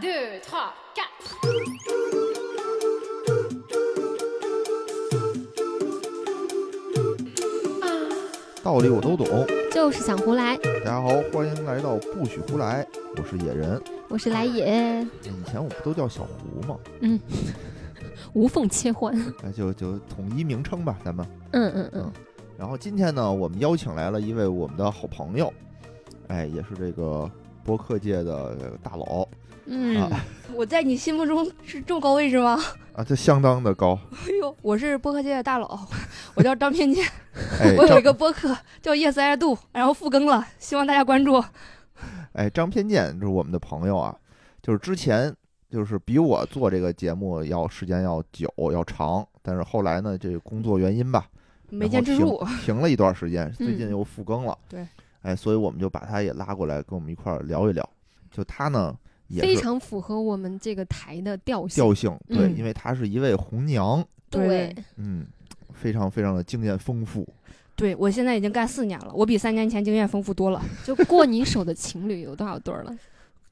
deux, trois, quatre. 道理我都懂。就是想胡来。大家好，欢迎来到不许胡来，我是野人。我是来也，以前我不都叫小胡吗？嗯，无缝切换。那就就统一名称吧，咱们。嗯嗯嗯，然后今天呢，我们邀请来了一位我们的好朋友，哎，也是这个播客界的大佬嗯啊我在你心目中是这么高位置吗？啊，这相当的高。哎呦，我是播客界的大佬，我叫张偏见，哎，我有一个播客叫 Yes I Do，然后复更了，希望大家关注。哎张偏见就是我们的朋友啊，就是之前就是比我做这个节目要时间要久要长，但是后来呢，这个工作原因吧，没坚持住，停了一段时间，最近嗯又复更了。对，哎，所以我们就把他也拉过来，跟我们一块儿聊一聊。就他呢，也非常符合我们这个台的调性。调性，对，嗯因为他是一位红娘，对，嗯，非常非常的经验丰富。对我现在已经干四年了，我比三年前经验丰富多了。就过你手的情侣有多少对儿了？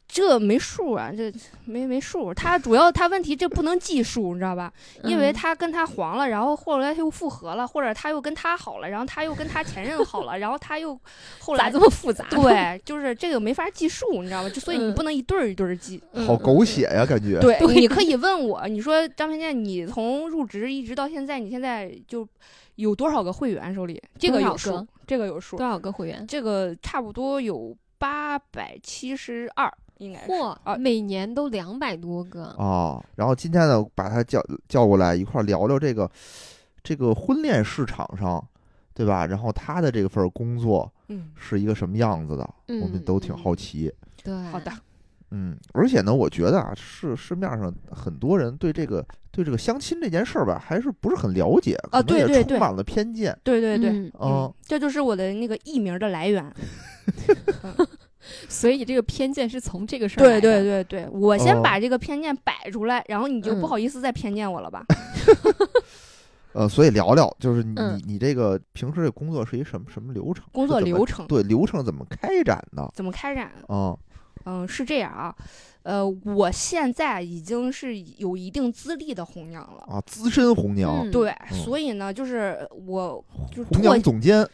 这没数啊，这没没数。他主要他问题这不能计数，你知道吧？因为嗯他跟他黄了，然后后来他又复合了，或者他又跟他好了，然后他又跟他前任好了，然后他又后来咋这么复杂？，对，就是这个没法计数，你知道吗？就所以你嗯不能一对儿一对儿记。好狗血呀，感觉。对，你可以问我，你说张平健，你从入职一直到现在，你现在就有多少个会员手里？这个有数个，这个有数多，少个会员？这个差不多有八百七十二，应该。嚯啊，每年都两百多个。啊，然后今天呢，把他叫叫过来一块儿聊聊这个这个婚恋市场上，对吧？然后他的这份工作嗯，是一个什么样子的，我们嗯都挺嗯好奇。对，好的。嗯，而且呢，我觉得啊，市市面上很多人对这个对这个相亲这件事儿吧，还是不是很了解，啊可能也对对对充满了偏见。对对对，嗯嗯，这就是我的那个艺名的来源。所以这个偏见是从这个事儿来对的。对对对，我先哦把这个偏见摆出来，然后你就不嗯好意思再偏见我了吧？呃，所以聊聊，就是你、嗯你这个平时这工作是一什么什么流程？工作流程对流程怎么开展的？怎么开展？啊、嗯，是这样啊，呃，我现在已经是有一定资历的红娘了。啊，资深红娘，嗯对，嗯所以呢，就是我就是红拓娘总监，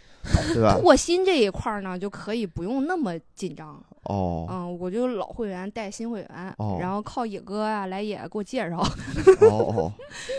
对吧？拓新这一块儿呢，就可以不用那么紧张。哦嗯，我就老会员带新会员，哦然后靠野哥啊来也给我介绍。哦哦，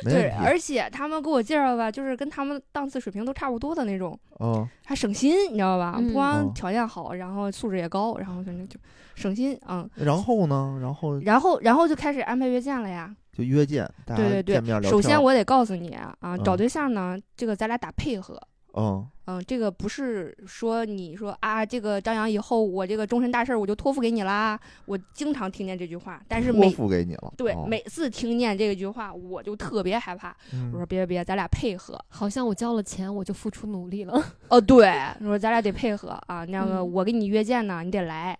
对，而且他们给我介绍吧，就是跟他们档次水平都差不多的那种，嗯还省心，你知道吧？嗯不光哦条件好，然后素质也高，然后反正就省心。嗯，然后呢？然后然后然后就开始安排约见了呀。就约见，对对对，首先我得告诉你啊，啊找嗯对象呢，这个咱俩打配合。嗯嗯，这个不是说你说啊，这个张扬以后我这个终身大事儿我就托付给你啦。我经常听见这句话，但是托每付给你了。对、哦每次听见这句话，我就特别害怕。嗯我说别别别，咱俩配合。好像我交了钱，我就付出努力了。哦，对，我说咱俩得配合啊。那个嗯我给你约见呢，你得来。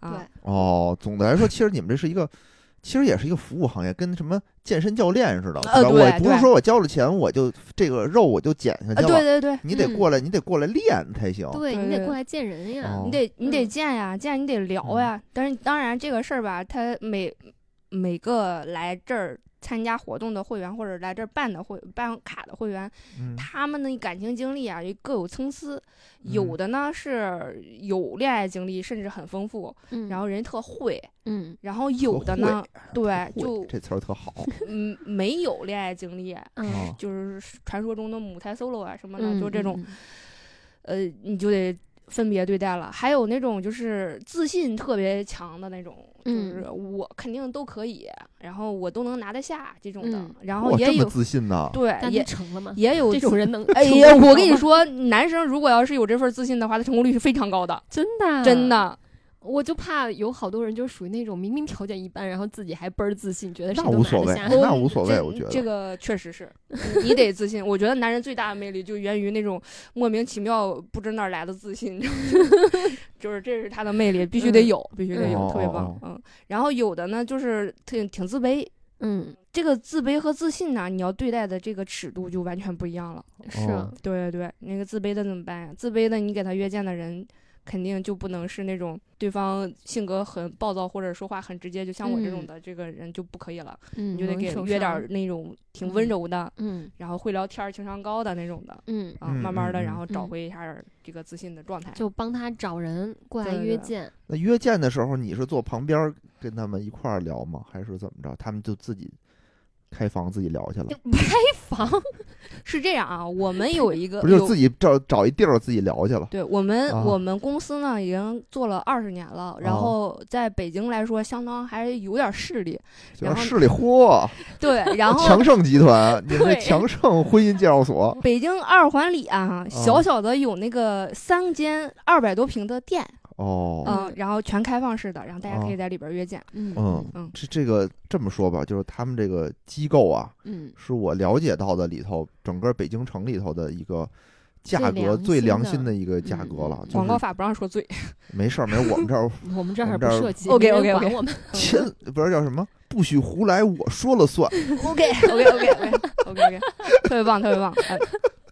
啊，对，哦，总的来说，其实你们这是一个，其实也是一个服务行业，跟什么健身教练似的，我不是说我交了钱，我就这个肉我就减下去。对对对，你得嗯过来，你得过来练才行。对你得过来见人呀。哦你得你得嗯见呀，见你得聊嗯呀。但是当然这个事儿吧，他每每个来这儿参加活动的会员，或者来这儿办的会办卡的会员，嗯他们的感情经历啊，也各有参差。有嗯的呢是有恋爱经历，甚至很丰富，嗯，然后人特会；嗯然后有的呢，对，就这词儿特好。嗯没有恋爱经历，嗯哦就是传说中的母胎 solo 啊什么的，嗯，就这种嗯。呃，你就得分别对待了。还有那种就是自信特别强的那种，就是嗯我肯定都可以，然后我都能拿得下这种的。嗯然后哇，这么也有自信呢？对，也成了吗？也有 这种人能？哎呀，我跟你说，男生如果要是有这份自信的话，他成功率是非常高的，真的真。的。我就怕有好多人就属于那种明明条件一般，然后自己还倍儿自信，觉得谁那都无所谓，拿得下。那无所谓，这我觉得。这个确实是，你你得自信。我觉得男人最大的魅力就源于那种莫名其妙不知哪儿来的自信，就是这是他的魅力，必须得有，必须得有，嗯特别棒哦。嗯，然后有的呢就是挺挺自卑，嗯，这个自卑和自信呢，你要对待的这个尺度就完全不一样了。是对对，那个自卑的怎么办呀？自卑的你给他约见的人。肯定就不能是那种对方性格很暴躁或者说话很直接，就像我这种嗯的这个人就不可以了，嗯，你就得给约点儿那种挺温嗯柔的，嗯然后会聊天儿、情商高的那种的嗯，啊，嗯慢慢的，嗯然后找嗯回一下这个自信的状态。就帮他找人过来约见。那约见的时候，你是坐旁边儿跟他们一块儿聊吗？还是怎么着？他们就自己开房自己聊去了？开房，是这样啊，我们有一个不是就自己找找一地儿自己聊去了？对我们、啊我们公司呢已经做了二十年了，然哦后在北京来说，相当还有点势力。然后势力嚯，对，然后强盛集团，你们这对强盛婚姻介绍所北京二环里啊，小小的有那个三间二百多平的店，哦，嗯，然后全开放式的，然后大家可以哦在里边约见。嗯嗯嗯这这个这么说吧，就是他们这个机构啊，嗯是我了解到的里头，整个北京城里头的一个价格最最良心的一个价格了。广告法不让说最，没事儿，没事，我们这儿 我们这儿我们这儿不涉及，OK OK OK，我们。亲不是叫什么，不许胡来，我说了算。OK OK OK OK OK OK，特别棒，特别棒。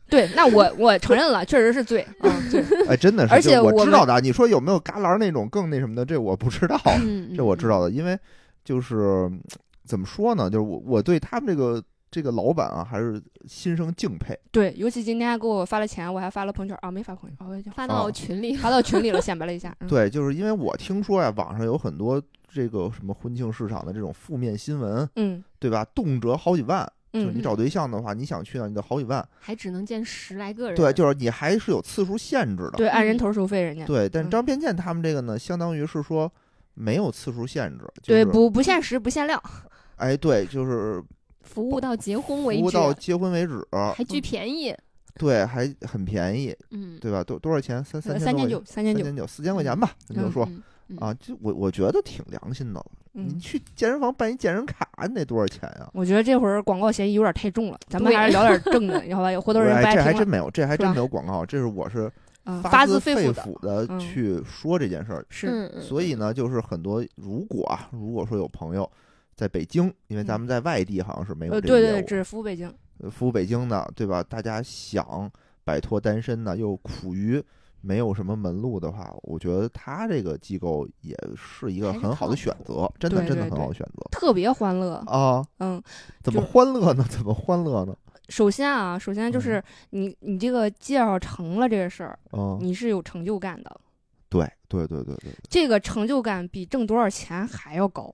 哎对，那我我承认了，确实是醉啊，对。哎，真的是，而且我知道的。你说有没有旮旯那种更那什么的？这我不知道，嗯，这我知道的，因为就是嗯怎么说呢？就是我我对他们这个这个老板啊，还是心生敬佩。对，尤其今天还给我发了钱，我还发了朋友圈啊，没发朋友圈，啊我已经发到哦群里。发到群里了，显摆了一下。嗯、对，就是因为我听说呀，网上有很多这个什么婚庆市场的这种负面新闻，嗯对吧？动辄好几万。就是你嗯，找对象的话，你想去呢，你得好几万。还只能见十来个人。对，就是你还是有次数限制的。对，按人嗯头收费，人家对，但是张偏见他们这个呢，相当于是说没有次数限制。对就是不不限时不限量，哎，对，就是 服务到结婚为止，服务到结婚为止，还巨便宜。对，还很便宜，嗯，对吧？多多少钱？三三千三千九，三千九，四千块钱吧，咱就嗯说嗯嗯啊，就我我觉得挺良心的了。你嗯。去健身房办一健身卡，你得多少钱呀？我觉得这会儿广告嫌疑有点太重了，咱们还是聊点正的，好吧？有回头人哎，不爱听了。这还真没有，这还真没有广告，这是我是嗯，发发自肺肺腑的，去说这件事儿。是，所以呢，就是很多如果啊，如果说有朋友在北京，因为咱们在外地好像是没有呃，这个业务，对对对，只服务北京。呃服务北京的，对吧？大家想摆脱单身呢，又苦于没有什么门路的话，我觉得他这个机构也是一个很好的选择，真的真的很好的选择特别欢乐，啊！嗯，怎么欢乐呢？怎么欢乐呢？首先啊，首先就是你你这个介绍成了这个事儿，嗯，你是有成就感的，对对对对对，这个成就感比挣多少钱还要高。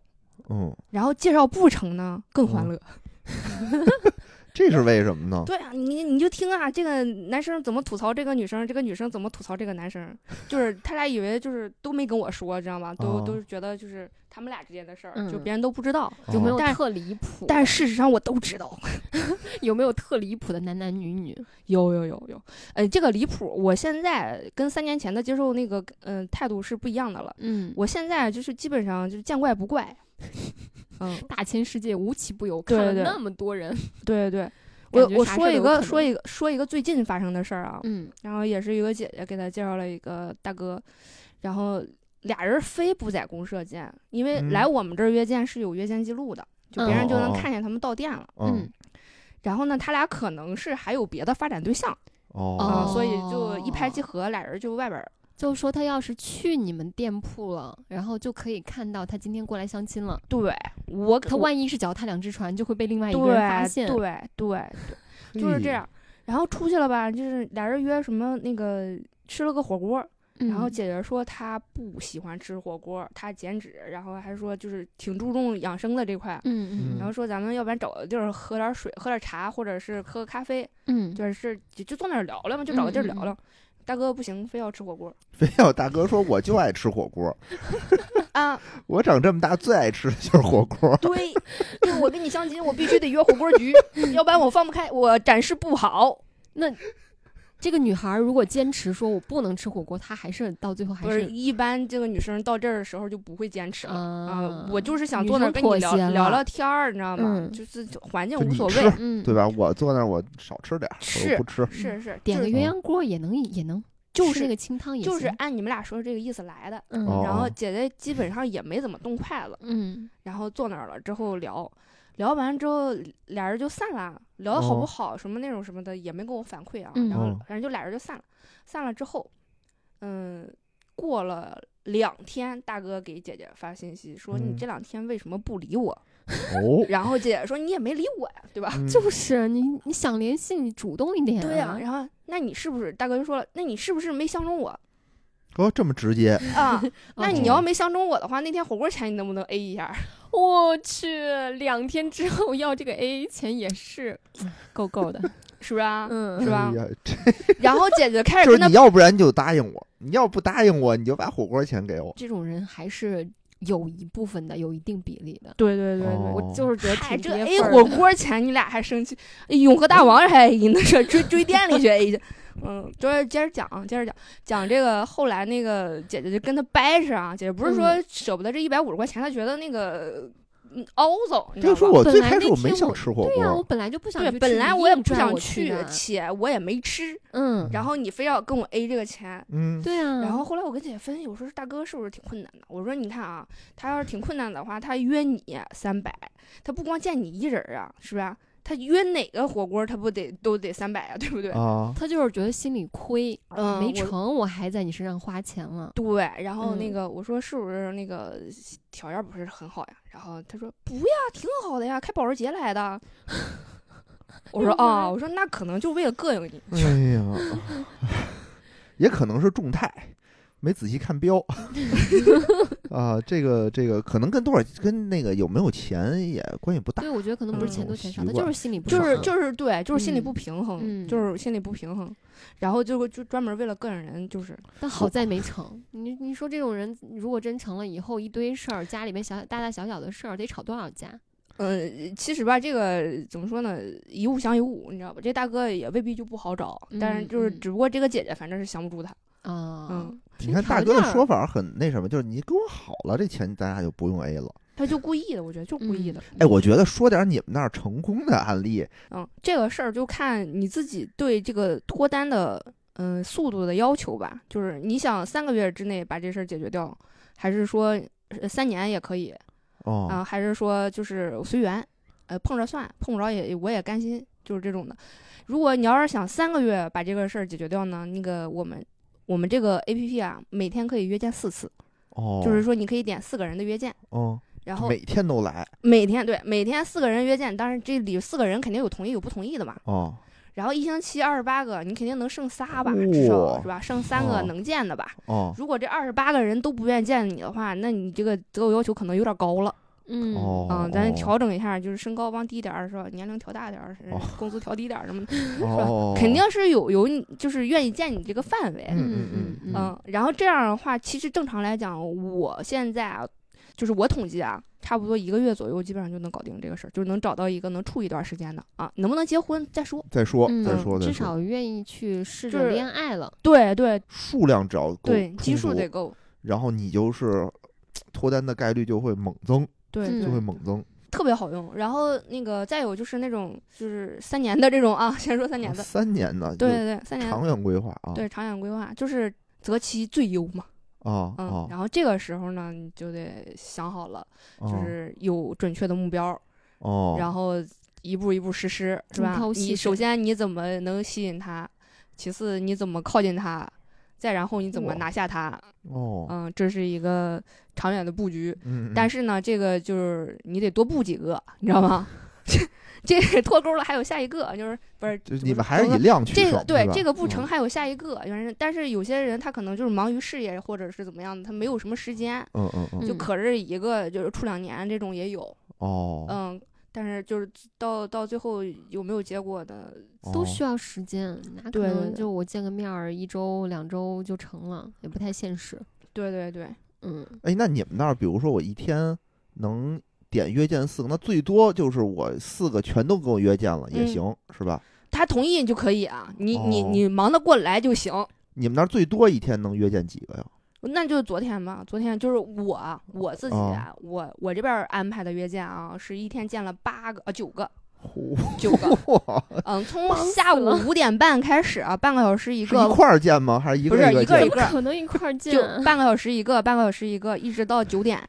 嗯，然后介绍不成呢，更欢乐。这是为什么呢？对啊，你你就听啊，这个男生怎么吐槽这个女生，这个女生怎么吐槽这个男生，就是他俩以为就是都没跟我说，知道吗？都、哦都是觉得就是他们俩之间的事儿，嗯就别人都不知道。有没有特离谱？但事实上我都知道，有没有特离谱的男男女女？有有有有，呃，这个离谱，我现在跟三年前的接受那个嗯、呃态度是不一样的了。嗯，我现在就是基本上就是见怪不怪。嗯，大千世界无奇不有，看了那么多人。对对对，我我说一个说一个说一个最近发生的事儿啊，嗯。然后也是一个姐姐给他介绍了一个大哥，然后俩人非不在公社见，因为嗯。来我们这儿约见是有约见记录的，就别人就能看见他们到店了。嗯。然后呢，他俩可能是还有别的发展对象哦。所以就一拍即合，俩人就外边儿就说他要是去你们店铺了，然后就可以看到他今天过来相亲了。对我他万一是脚踏两只船，就会被另外一个人发现。对对对，就是这样。然后出去了吧，就是俩人约什么那个吃了个火锅，嗯，然后姐姐说她不喜欢吃火锅，她减脂，然后还说就是挺注重养生的这块。嗯嗯然后说咱们要不然找个地儿喝点水，喝点茶，或者是喝个咖啡，嗯，就是就就坐那儿聊聊嘛，就找个地儿聊聊。大哥不行，非要吃火锅非要大哥说我就爱吃火锅，啊！我长这么大最爱吃的就是火锅。对，就我跟你相亲，我必须得约火锅局，要不然我放不开，我展示不好。那这个女孩如果坚持说我不能吃火锅，她还是到最后还不是，是一般这个女生到这儿的时候就不会坚持了啊啊。我就是想坐那跟你聊聊聊天儿，你知道吗？嗯就是环境无所谓。嗯对吧？我坐那儿我少吃点儿，不吃。是是，点个鸳鸯锅也能也能就是那个清汤也就是按你们俩说这个意思来的。然后姐姐基本上也没怎么动筷子，嗯然后坐那儿了之后聊，聊完之后俩人就散了，聊的好不哦好什么那种什么的也没跟我反馈啊，嗯然后哦反正就俩人就散了，散了之后，嗯，过了两天，大哥给姐姐发信息说：“你嗯这两天为什么不理我哦？”，然后姐姐说：“你也没理我呀，对吧？”嗯 就是你你想联系你主动一点、啊。对呀、然后那你是不是大哥就说了？那你是不是没相中我哦，这么直接，啊？那你要哦没相中我的话，那天火锅钱你能不能 A 一下？我去，两天之后要这个 A 钱也是够够的。是不是啊？嗯是吧哎然后姐姐开始就是你要不然就答应我，你要不答应我，你就把火锅钱给我。这种人还是有一部分的，有一定比例的。对对对对，哦我就是觉得嗨，挺这 A 火锅钱你俩还生气？哎永和大王还 A 呢，这追追店里去 A 去。嗯，就是接着讲啊，接着讲讲这个。后来那个姐姐就跟他掰扯啊，姐姐不是说舍不得这一百五十块钱，她觉得那个嗯凹走，你知道吧？就说我最本来那开始我没天我想吃火对呀、我，本来就不想对，去，本来我也不想去，且我也没吃，嗯，然后你非要跟我 A 这个钱。嗯，对啊，然后后来我跟姐姐分析，我说大哥是不是挺困难的？我说你看啊，他要是挺困难的话，他约你三百，他不光见你一人儿啊，是不是啊？他约哪个火锅他不得都得三百啊，对不对？啊，他就是觉得心里亏，没嗯没成我还在你身上花钱了。对，然后那嗯个我说是不是那个条件不是很好呀？然后他说不呀，挺好的呀，开保时捷来的。我说啊，呀我说那可能就为了膈应你。哎呀，也可能是众泰，没仔细看标 啊。这个这个可能跟多少跟那个有没有钱也关系不大对，。我觉得可能不是钱嗯多钱少，习惯他就是心里不就是就是对，就是心里嗯不平衡，嗯就是心里不平衡，然后就会就专门为了膈应人，就是但好在没成。你你说这种人如果真成了，以后一堆事儿，家里面小大大小小的事儿得吵多少架？嗯，其实吧，这个怎么说呢？一物降一物，你知道吧？这大哥也未必就不好找，但是就是只不过这个姐姐反正是降不住他，啊，嗯，你看大哥的说法很那什么，就是你跟我好了，这钱咱俩就不用 A 了。他就故意的，我觉得就故意的。哎，我觉得说点你们那儿成功的案例，嗯，这个事儿就看你自己对这个脱单的嗯、速度的要求吧。就是你想三个月之内把这事儿解决掉，还是说呃三年也可以啊、哦，还是说就是随缘，呃，碰着算，碰不着也我也甘心，就是这种的。如果你要是想三个月把这个事儿解决掉呢，那个我们我们这个 A P P 啊，每天可以约见四次，哦，就是说你可以点四个人的约见，嗯，然后每天都来，每天对每天四个人约见，当然这里四个人肯定有同意有不同意的嘛。哦，然后一星期二十八个，你肯定能剩仨吧，至少哇是吧？剩三个哦能见的吧。哦，如果这二十八个人都不愿意见你的话，那你这个择偶要求可能有点高了。嗯哦，嗯，咱哦调整一下，就是身高往低点儿是吧？年龄调大点儿，是哦 工资调低点儿什么的，哦，肯定是有有你就是愿意见你这个范围。嗯嗯嗯嗯嗯，然后这样的话，其实正常来讲，我现在啊，就是我统计啊，差不多一个月左右，基本上就能搞定这个事儿，就是能找到一个能处一段时间的啊，能不能结婚再说。再说嗯再说再说，至少愿意去试着恋爱了。对对数量只要够对，基数得够。然后你就是 脱单的概率就会猛增，对，嗯。就对会猛增。特别好用。然后那个再有就是那种就是三年的这种啊，先说三年啊的，三年的，对对对，三年。就长远规划啊，对长远规划就是择其最优嘛。嗯，啊。啊，然后这个时候呢，你就得想好了，就哦。是有准确的目标，哦，然后一步一步实施，是吧你首先你怎么能吸引他，其次你怎么靠近他，再然后你怎么拿下他，哦，嗯，这是一个长远的布局。但是呢，这个就是你得多布几个，你知道吗？这这脱钩了，还有下一个，就是不是？就是你们还是以量取胜，这个对这个不成，嗯还有下一个，原来但是有些人他可能就是忙于事业或者是怎么样的，他没有什么时间，嗯嗯嗯，就嗯可是一个就是处两年这种也有，哦，嗯，但是就是到到最后有没有结果的，哦都需要时间，哪可能就我见个面儿一周两周就成了，也不太现实。对对对，嗯，哎，那你们那儿，比如说我一天能点约见四个，那最多就是我四个全都给我约见了也嗯行，是吧？他同意就可以啊，你你哦你忙得过来就行。你们那儿最多一天能约见几个呀？那就是昨天吧，昨天就是我我自己、我我这边儿安排的约见啊，是一天见了八个啊九个呼，九个，嗯，从下午五点半开始啊，半个小时一个一个，块儿见吗？还是一不个一见是一个一个可能一块儿见就啊？半个小时一个，半个小时一个，一直到九点。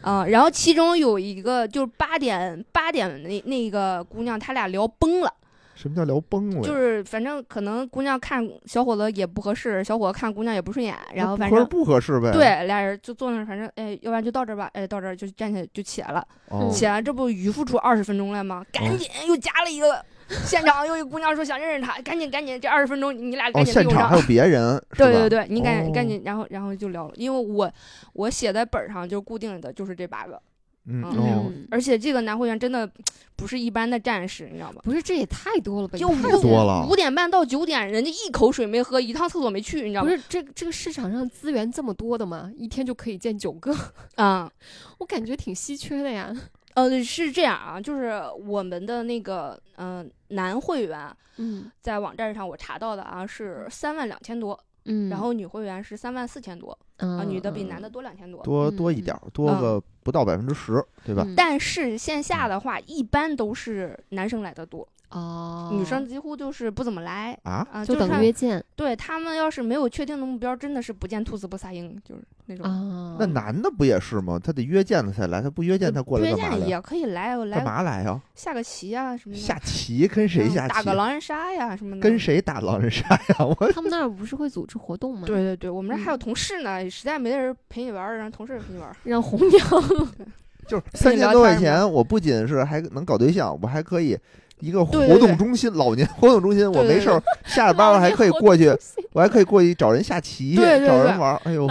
啊、然后其中有一个就是八点八点那那个姑娘，她俩聊崩了，什么叫聊崩了？就是反正可能姑娘看小伙子也不合适，小伙子看姑娘也不顺眼，然后反正不合适呗。，对俩人就坐那儿，反正哎，要不然就到这儿吧，哎，到这儿就站起来就起来了，哦，起来这不余付出二十分钟来吗？赶紧又加了一个，现场又一姑娘说想认识他，赶紧赶紧，这二十分钟你俩哦，赶紧利用上现场还。有别人，对对对，你赶紧赶哦紧，然后然后就聊了，因为我我写在本上就固定的就是这八个，嗯而且这个男会员真的不是一般的战士，你知道吗？不是，这也太多了吧？就一看五多了五点半到九点，人家一口水没喝，一趟厕所没去，你知道吗？不是这这个市场上资源这么多的吗？一天就可以见九个，啊、我感觉挺稀缺的呀。呃，是这样啊，就是我们的那个嗯、呃男会员嗯在网站上我查到的啊是三万两千多，嗯，然后女会员是三万四千多啊啊，女的比男的多两千多。多多一点儿，多个不到百分之十，对吧？嗯但是线下的话，一般都是男生来的多，哦，女生几乎就是不怎么来啊，啊，就等看约见对他们要是没有确定的目标，真的是不见兔子不撒鹰，就是那种。啊。那男的不也是吗？他得约见了才来，他不约见他过来约干嘛来？见也可以来，我干嘛来呀？下个棋啊什么的，下棋跟谁嗯下棋打个？狼人杀呀什么的。跟？谁打狼人杀呀？我他们那儿不是会组织活动吗？，对对对，我们这还有嗯同事呢，实在没人陪你玩，让同事陪你玩。让红娘 就是三千多块钱，我不仅是还能搞对象，我还可以一个活动中心，老年活动中心，我没事儿下了班我还可以过去，我还可以过去找人下棋，找人玩儿。哎呦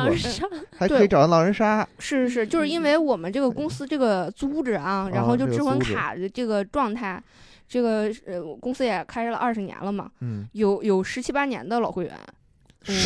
还可以找人狼人杀。是是是，就是因为我们这个公司这个组织啊，然啊后就智魂卡的这个状态，这个呃公司也开了二十年了嘛，嗯，有有十七八年的老会员。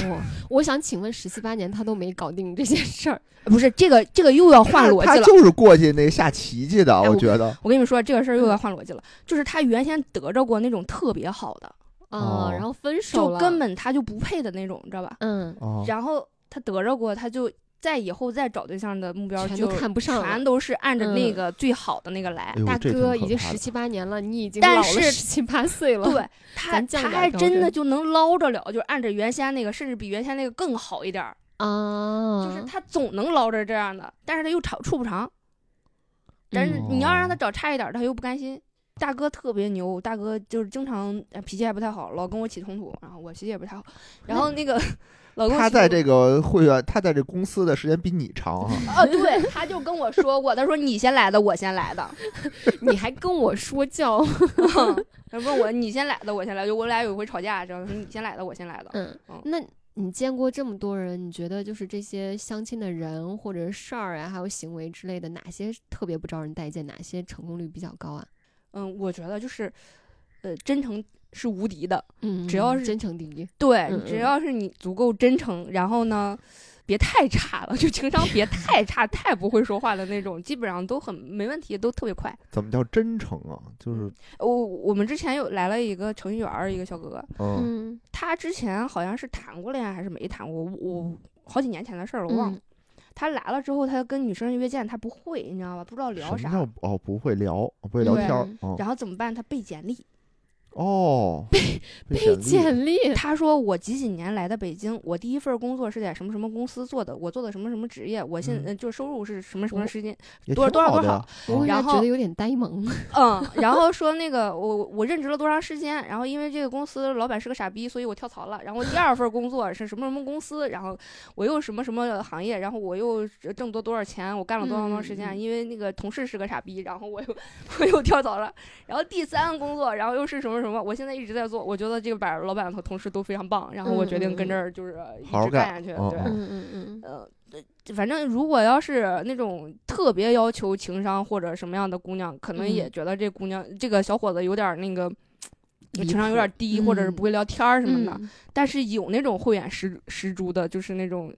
哦，我想请问，十七八年他都没搞定这件事儿，呃不是这个这个又要换逻辑了。他就是过去那下棋去的，哎我我觉得。我跟你们说，这个事儿又要换逻辑了，就是他原先得着过那种特别好的，哦啊，然后分手了，就根本他就不配的那种，你知道吧？嗯，哦，然后他得着过，他就在以后再找对象的目标就全都看不上全都是按着那嗯个最好的那个来哎。大哥已经十七八年了，你已经但老了是十七八岁了，对 他，他还真的就能捞着了，就是按着原先那个，甚至比原先那个更好一点儿。啊，就是他总能捞着这样的，但是他又长处不长。但是你要让他哦找差一点儿，他又不甘心。大哥特别牛，大哥就是经常呃脾气还不太好，老跟我起冲突，然后我脾气也不太好。然后那个他在这个会员，他在这公司的时间比你长哈。突 啊，对，他就跟我说过，他说你先来的，我先来的。你还跟我说教，他问我你先来的，我先来，就我俩有一回吵架，知道吗？说你先来的，我先来的。嗯嗯，那你见过这么多人，你觉得就是这些相亲的人或者是事儿啊，还有行为之类的，哪些特别不招人待见，哪些成功率比较高啊？嗯，我觉得就是，呃，真诚是无敌的。嗯，只要是真诚第一，对，只要是你足够真诚，然后呢，别太差了，就情商别太差，太不会说话的那种，基本上都很没问题，都特别快。怎么叫真诚啊？就是我我们之前有来了一个程序员儿，一个小哥哥，嗯嗯，他之前好像是谈过恋爱还是没谈过，我我好几年前的事儿了，我忘了。嗯他来了之后，他跟女生约见，他不会，你知道吧？不知道聊啥哦不会聊，不会聊天然后怎么办？他背简历。哦，被简历简历，他说我几几年来的北京，我第一份工作是在什么什么公司做的，我做的什么什么职业，我现嗯呃就是收入是什么什么时间，多少多少多少然后觉得有点呆萌。嗯，然后说那个我我任职了多长时间，然后因为这个公司老板是个傻逼，所以我跳槽了。然后第二份工作是什么什么公司，然后我又什么什么行业，然后我又挣多多少钱，我干了多长多长时间，因为那个同事是个傻逼，然后我又 我又跳槽了。然后第三个工作，然后又是什么什么，我现在一直在做，我觉得这个板老板和同事都非常棒，然后我决定跟这儿就是一好好干直干下去，对。嗯嗯嗯嗯嗯，呃，反正如果要是那种特别要求情商或者什么样的姑娘，可能也嗯觉得这姑娘、这个小伙子有点儿那个。情商有点谱低，或者是不会聊天儿什么的，嗯但是有那种慧眼识识珠的，就是那种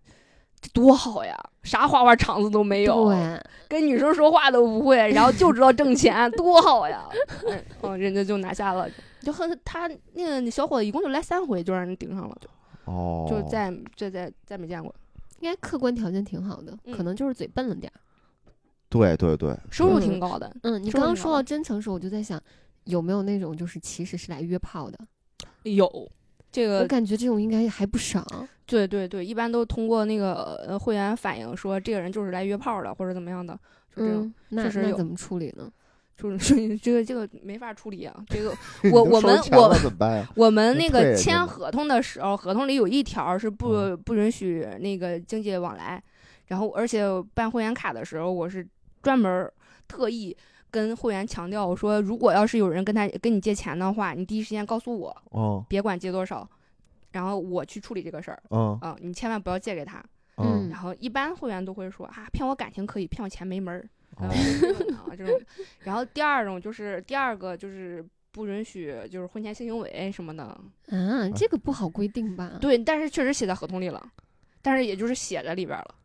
多好呀，啥花花肠子都没有，跟女生说话都不会，然后就知道挣钱，多好呀！嗯，哦，人家就拿下了，就和他那个小伙子一共就来三回，就让人盯上了，就哦，就再再再再没见过。应该客观条件挺好的，嗯可能就是嘴笨了点儿。对对对，收入嗯挺高的，嗯，你刚刚说到真诚时候，我就在想，有没有那种就是其实是来约炮的？有这个我个感觉这种应该还不少。对对对，一般都通过那个呃会员反映说这个人就是来约炮的或者怎么样的，就这种。嗯，那确实有那怎么处理呢？就是说 这个这个没法处理啊，这个 我我们我？我们那个签合同的时候，合同里有一条是不、嗯不允许那个经济往来，然后而且办会员卡的时候，我是专门儿特意跟会员强调，我说如果要是有人跟他跟你借钱的话，你第一时间告诉我，哦别管借多少，然后我去处理这个事儿嗯啊、你千万不要借给他。嗯然后一般会员都会说啊，骗我感情可以，骗我钱没门儿。哦啊，这种啊这种。然后第二种就是第二个就是不允许就是婚前性行为什么的，啊，这个不好规定吧？对，但是确实写在合同里了，但是也就是写在里边了。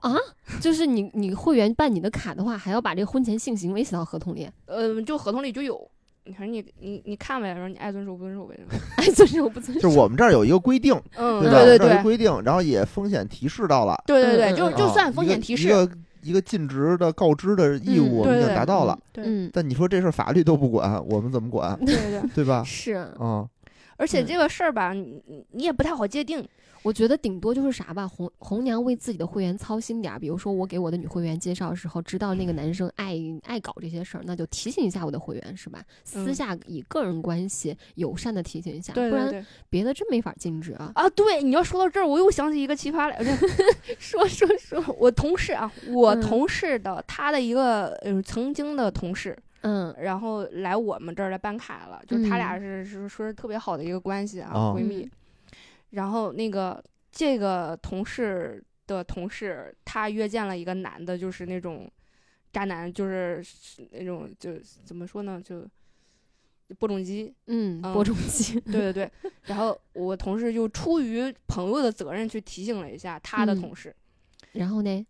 啊，就是你你会员办你的卡的话，还要把这个婚前性行为写到合同里，呃，就合同里就有。你看你你你看呗，然后你爱遵守不遵守呗。爱遵守不遵 守？就我们这儿有一个规定，嗯，对？对对规定，然后也风险提示到了，对对对，就就啊算风险提示，一个一个尽职的告知的义务，我们已经达到了。对嗯，但你说这事儿法律都不管，我们怎么管？对对对。对吧？是，啊，嗯而且这个事儿吧，你你你也不太好界定。我觉得顶多就是啥吧，红红娘为自己的会员操心点儿，比如说我给我的女会员介绍的时候，知道那个男生爱爱搞这些事儿，那就提醒一下我的会员是吧？私嗯下以个人关系友善的提醒一下，不然对对对。别的真没法禁止啊。啊，对，你要说到这儿，我又想起一个奇葩来着。说说说，我同事啊，我嗯同事的他的一个嗯曾经的同事，嗯然后来我们这儿来办卡了，就是他俩嗯是是说是特别好的一个关系啊，哦闺蜜。然后那个这个同事的同事，他约见了一个男的，就是那种渣男，就是那种就怎么说呢，就播种机。嗯，嗯播种机，对对对。然后我同事就出于朋友的责任去提醒了一下他的嗯同事。然后呢？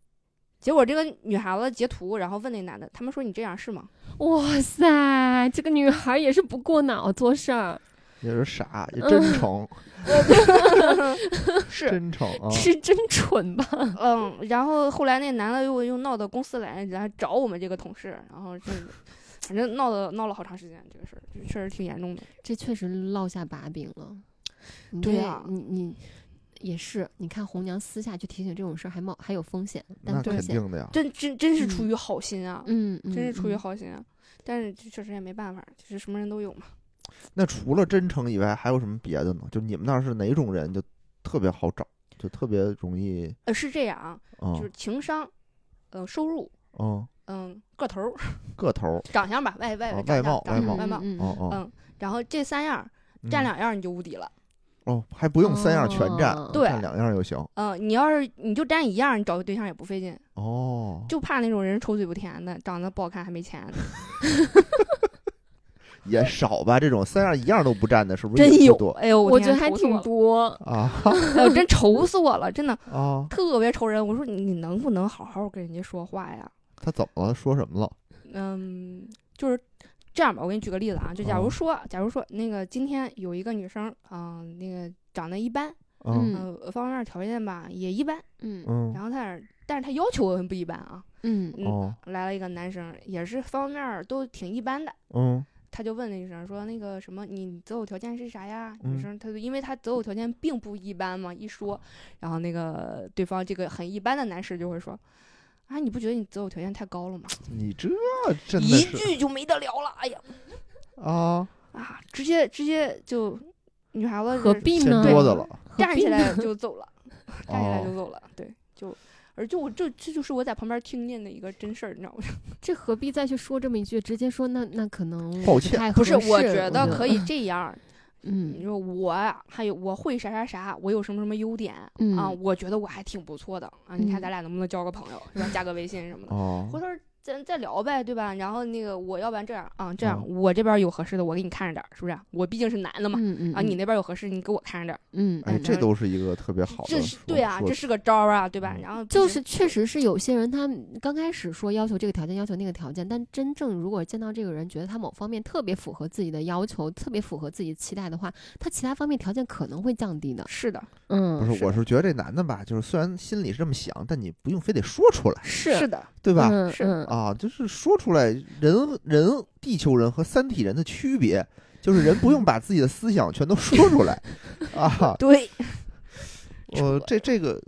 结果这个女孩子截图，然后问那男的，他们说你这样是吗？哇塞，这个女孩也是不过脑做事儿，也是傻，也嗯真诚，是，真诚啊！是真蠢吧？嗯。然后后来那男的又又闹到公司来，然后找我们这个同事，然后这反正闹的闹了好长时间，这个事儿确实挺严重的。这确实落下把柄了。对啊你你也是，你看红娘私下去提醒这种事儿，还冒还有风险，但那风险，肯定的呀。真真真是嗯出于好心啊，嗯，嗯真是出于嗯好心啊。但是这确实也没办法，就是什么人都有嘛。那除了真诚以外，还有什么别的呢？就你们那儿是哪种人就特别好找，就特别容易，呃，是这样啊，就是嗯情商，呃，收入，嗯，嗯，个头儿，个头儿，长相吧，外外貌外貌长相外貌，嗯嗯，然后这三样嗯占两样你就无敌了。哦，还不用三样全占，哦对占两样就行。嗯，你要是你就占一样，你找个对象也不费劲，哦，就怕那种人丑嘴不甜的，长得不好看还没钱的，也少吧，这种三样一样都不占的，是不是真有。哎呦，我天觉得还挺多。啊哎呦，真愁死我了，真的啊？特别愁人。我说你你能不能好好跟人家说话呀？他怎么了？说什么了？嗯，就是这样吧，我给你举个例子啊，就假如哦说，假如说那个今天有一个女生，嗯、那个长得一般，嗯嗯呃，方面条件吧也一般，嗯嗯然后她但是她要求很不一般啊，嗯嗯，哦来了一个男生，也是方面儿都挺一般的。嗯他就问那女生说：“那个什么，你择偶条件是啥呀？”嗯女生她就因为他择偶条件并不一般嘛，一说，然后那个对方这个很一般的男士就会说：“啊，你不觉得你择偶条件太高了吗？”你这真的一句就没得聊了。哎呀啊，啊，直接直接就女孩子何必呢？多的了。站起来就走了，站起来就哦走了。对，就而就我这这就是我在旁边听见的一个真事儿，你知道吗？这何必再去说这么一句？直接说那那可能抱歉太不是，我觉得可以。这样。嗯你嗯说我，还有我会啥啥啥，我有什么什么优点、啊？嗯我觉得我还挺不错的啊！你看嗯咱俩能不能交个朋友，是吧？加个微信什么的，哦回头咱再聊呗，对吧？然后那个我要不然这样啊，这样、嗯我这边有合适的，我给你看着点儿，是不是？我毕竟是男的嘛，嗯嗯啊，你那边有合适，你给我看着点儿，嗯哎，嗯这都是一个特别好的这。是对啊，这是个招儿啊，对吧？嗯然后就是确实是有些人他刚开始说要求这个条件要求那个条件，但真正如果见到这个人觉得他某方面特别符合自己的要求，特别符合自己期待的话，他其他方面条件可能会降低的。是的，嗯，不是，是我是觉得这男的吧，就是虽然心里是这么想，但你不用非得说出来，是是的，对吧？是啊，就是说出来，人人地球人和三体人的区别，就是人不用把自己的思想全都说出来 啊。对，呃，这这个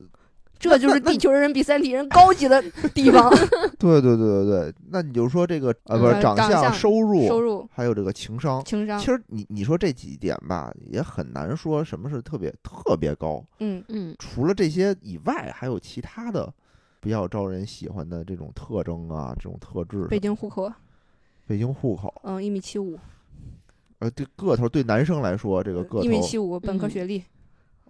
这就是地球人比三体人高级的地方。对对对对对，那你就说这个呃，不是呃长相、长相收入，收入、还有这个情商。情商其，实你你说这几点吧，也很难说什么是特别特别高。嗯，嗯，除了这些以外，还有其他的比较招人喜欢的这种特征啊，这种特质。北京户口，北京户口，嗯，一米七五，呃，对个头对男生来说，这个个头一米七五，本科嗯学历，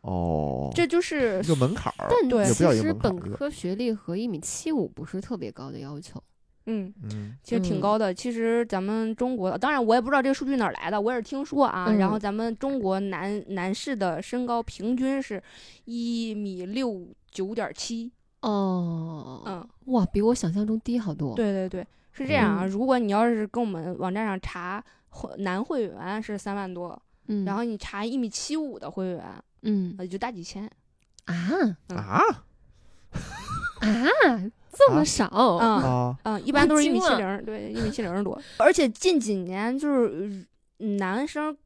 哦，这就是一个门槛儿。对其实本科学历和一米七五不是特别高的要求。嗯。嗯其实挺嗯高的。其实咱们中国，当然我也不知道这个数据哪儿来的，我也是听说啊。然后嗯咱们中国男男士的身高平均是一米六九点七，哦，嗯，哇，比我想象中低好多。，对对对，是这样啊。嗯如果你要是跟我们网站上查会男会员是三万多，嗯，然后你查一米七五的会员，嗯也，就大几千。啊嗯啊啊，这么嗯少？嗯啊，嗯，一般都是 一米七零，对，一米七零多。而且近几年就是呃男生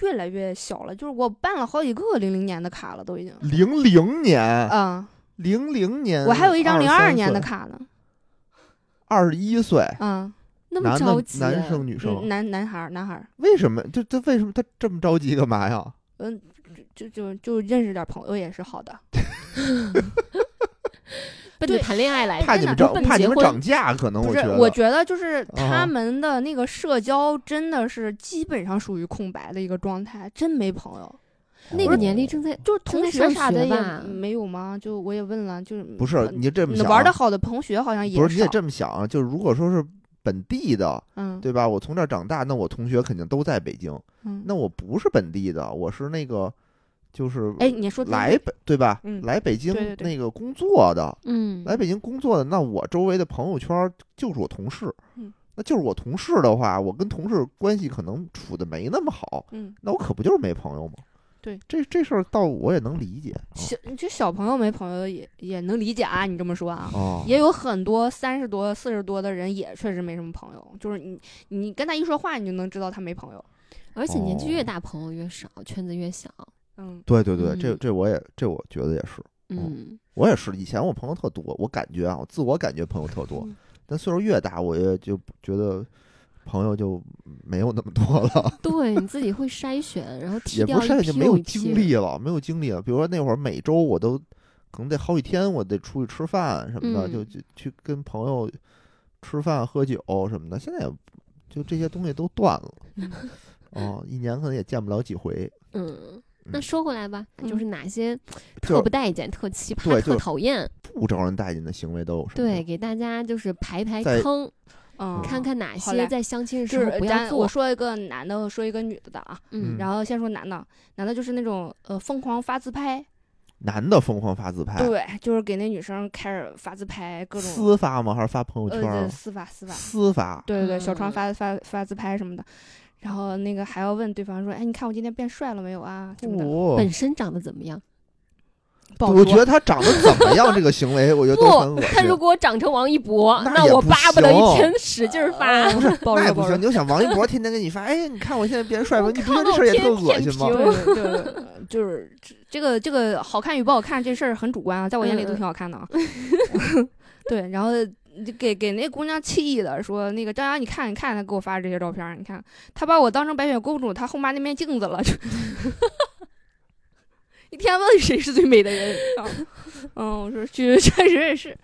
越来越小了，就是我办了好几个零零年的卡了，都已经。零零年，啊、零零年，我还有一张零二年的卡，呢。二十一岁，嗯，那么着急？男生女嗯生，男男孩儿，男孩儿，为什么？这这为什么他这么着急干嘛呀？嗯，就就就认识点朋友也是好的。对奔着谈恋爱来的，怕你们涨，真的奔怕你们涨价，可能我，觉得。我觉得就是啊他们的那个社交真的是基本上属于空白的一个状态，真没朋友。那个年龄正在就是同学啥的也没有吗？就我也问了，就是不是呃你这么想啊，玩的好的同学好像也不是你也这么想就是如果说是本地的，嗯对吧？我从这儿长大，那我同学肯定都在北京。嗯，那我不是本地的，我是那个，就是哎，你说来北对吧？嗯来北京那个工作的，嗯，来北京工作的，那我周围的朋友圈就是我同事。嗯那就是我同事的话，我跟同事关系可能处的没那么好，嗯，那我可不就是没朋友吗？对，这这事儿倒我也能理解。小就小朋友没朋友也也能理解啊，你这么说啊。哦，也有很多三十多、四十多的人也确实没什么朋友，就是你你跟他一说话，你就能知道他没朋友。而且年纪越哦大，朋友越少，圈子越小。嗯，对对对，这嗯这我也这我觉得也是，嗯，我也是。以前我朋友特多，我感觉啊，我自我感觉朋友特多，嗯但岁数越大，我也就觉得朋友就没有那么多了，对，你自己会筛选，然后剔也不是就没有。精力了，没有精力了。比如说那会儿每周我都可能得好几天，我得出去吃饭什么的，就嗯就去跟朋友吃饭喝酒什么的。现在也就这些东西都断了，嗯 哦，一年可能也见不了几回。嗯，那嗯说回来吧，就是哪些就特不待见、特奇葩、特讨厌，不招人待见的行为都有什么？对，，给大家就是排排坑，嗯，看看哪些在相亲的时候不要做我。说一个男的，我说一个女的的啊。嗯，然后先说男的，男的就是那种呃疯狂发自拍，男的疯狂发自拍，对，就是给那女生开始发自拍，各种私发吗？还是发朋友圈？私发私发，私发，对对对，小床嗯发发发自拍什么的，然后那个还要问对方说，哎，你看我今天变帅了没有啊？什么的，哦本身长得怎么样？不我觉得他长得怎么样，这个行为我觉得都很不恶，心。他如果长成王一博，那我巴不得一天使劲儿发。不是，那也不行。你就想王一博天天给你发，哎，你看我现在变帅了，你不觉得这事儿也特恶心吗？天对对对，就是这个这个好看与不好看这事儿很主观啊，在我眼里都嗯挺好看的啊。对，然后给给那姑娘气的，说那个张扬，你看你看他给我发的这些照片儿，你看他把我当成白雪公主，他后妈那面镜子了。就一天问谁是最美的人啊？嗯，我说确确实也是，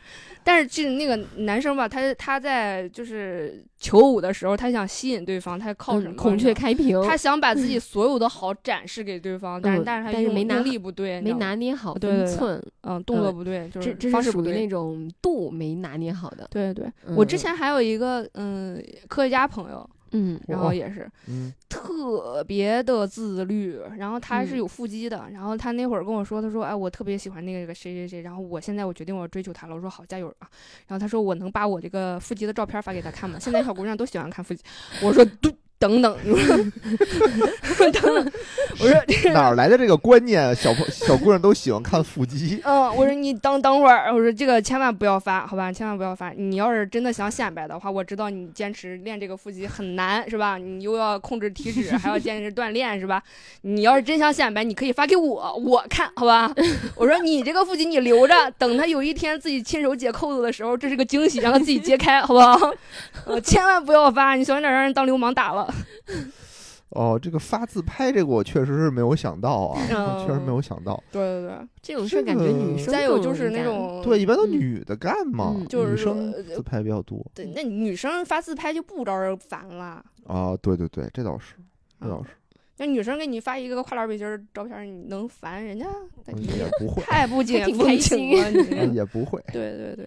但是这那个男生吧，他他在就是求偶的时候，他想吸引对方，他靠什么？嗯孔雀开屏，他想把自己 所有的好展示给对方，但是嗯但是他用但是没拿用力不对，没拿捏好分寸，嗯，动作嗯不对，就是这是属于方式不对那种度没拿捏好的。对对，我之嗯前还有一个嗯科学家朋友，嗯然后也是嗯，特别的自律，然后他是嗯有腹肌的，然后他那会儿跟我说，他说哎我特别喜欢那个谁谁谁，然后我现在我决定我要追求他了，我说好加油啊，然后他说我能把我这个腹肌的照片发给他看吗？现在小姑娘都喜欢看腹肌，我说对。等等，你 说等等，我说这个哪儿来的这个观念？小朋小姑娘都喜欢看腹肌。嗯，我说你等等会儿，我说这个千万不要发，好吧，千万不要发。你要是真的想显摆的话，我知道你坚持练这个腹肌很难，是吧？你又要控制体脂，还要坚持锻炼，是吧？你要是真想显摆，你可以发给我，我看好吧。我说你这个腹肌你留着，等他有一天自己亲手解扣子的时候，这是个惊喜，让他自己揭开，好不好？呃，千万不要发，你小心点让人当流氓打了。哦，这个发自拍这个我确实是没有想到啊，嗯确实没有想到。对对对，这种事儿感觉女生再有就是那种对，一般都嗯女的干嘛嗯，就是女生呃自拍比较多对，那女生发自拍就不招人烦了。啊。对对对，这倒是，这倒是，那女生给你发一个跨栏背心儿照片，你能烦人家？也不会，太不 解风情了，你也不会。对对对。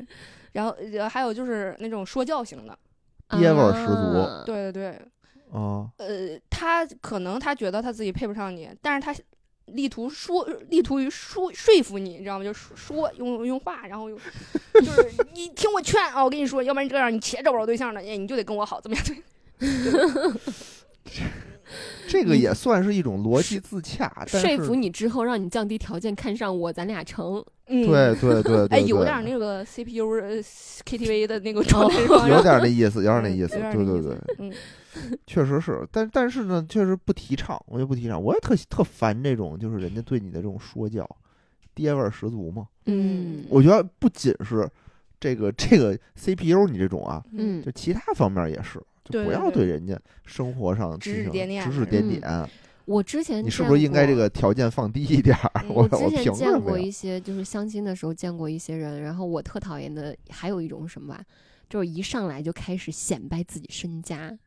然后呃还有就是那种说教型的，爹味儿十足啊对对对，啊，呃，他可能他觉得他自己配不上你，但是他力图说，力图于说说服你，你知道吗？就说说用用话，然后用 就是你听我劝啊，我跟你说，要不然这样你且找不着对象了，哎，你就得跟我好，怎么样？这个也算是一种逻辑自洽，说服你之后，让你降低条件看上我，咱俩成。嗯，对对对对，哎，有点那个 CPU 呃 KTV 的那个状态有点那意思，有点那嗯意思，对对对，嗯，确实是，但但是呢，确实不提倡，我就不提倡，我也特特烦这种，就是人家对你的这种说教，爹味儿十足嘛。嗯我觉得不仅是这个这个 CPU 你这种啊，嗯就其他方面也是，就不要对人家生活上指指点点指指点点，我之前你是不是应该这个条件放低一点儿？嗯 我我之前见？过一些，就是相亲的时候见过一些人，然后我特讨厌的还有一种什么吧，就是一上来就开始显摆自己身家，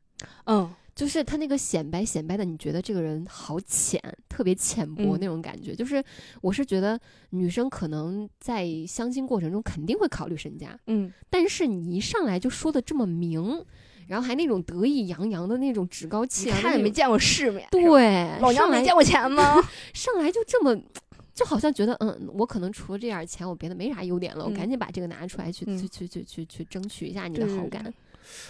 嗯。就是他那个显摆显摆的，你觉得这个人好浅，特别浅薄嗯。那种感觉。就是我是觉得女生可能在相亲过程中肯定会考虑身家，嗯。但是你一上来就说的这么明，然后还那种得意洋洋的那种趾高气你扬看也没见过世面，对，老娘没见过钱吗？上来就这么，就好像觉得，嗯，我可能除了这点钱，我别的没啥优点了，我嗯。赶紧把这个拿出来去、嗯。去去去去去争取一下你的好感，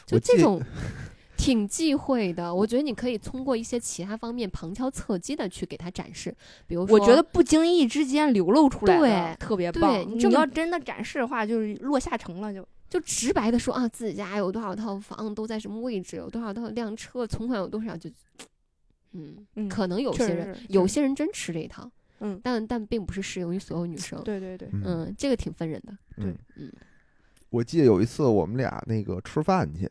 就这种 挺忌讳的。我觉得你可以通过一些其他方面旁敲侧击的去给他展示，比如说，我觉得不经意之间流露出来的对特别对棒。你你要真的展示的话，就是落下乘了就。就直白的说啊，自己家有多少套房，都在什么位置，有多少套辆车，存款有多少，就，嗯，嗯可能有些人有些人真吃这一套，嗯但但并不是适用于所有女生。对对对，嗯嗯，这个挺分人的。对嗯我记得有一次我们俩那个吃饭去，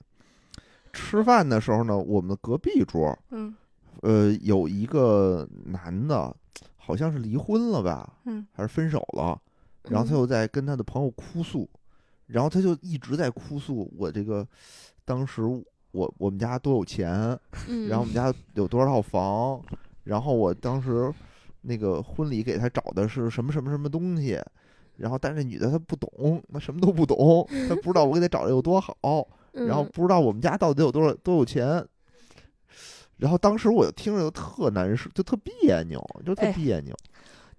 吃饭的时候呢，我们隔壁桌，嗯。呃，有一个男的，好像是离婚了吧，嗯。还是分手了，然后他嗯又在跟他的朋友哭诉，然后他就一直在哭诉我这个当时我我们家多有钱，嗯，然后我们家有多少套房，然后我当时那个婚礼给他找的是什么什么什么东西，然后但是女的她不懂，她什么都不懂，她不知道我给她找的有多好，然后嗯不知道我们家到底有多少多有钱。然后当时我就听着就特难受，就特别扭，就特哎别扭。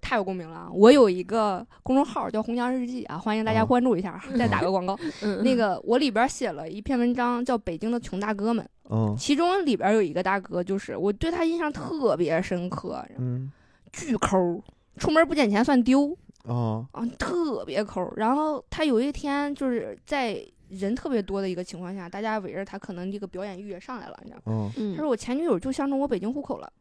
太有共鸣了啊！我有一个公众号叫“红娘日记”啊，欢迎大家啊关注一下。再打个广告，嗯那个我里边写了一篇文章，叫《北京的穷大哥们》，嗯其中里边有一个大哥，就是我对他印象特别深刻，嗯巨抠，出门不捡钱算丢啊啊，特别抠。然后他有一天就是在人特别多的一个情况下，大家围着他，可能这个表演欲也上来了，你知道吗？他说我前女友就相中我北京户口了。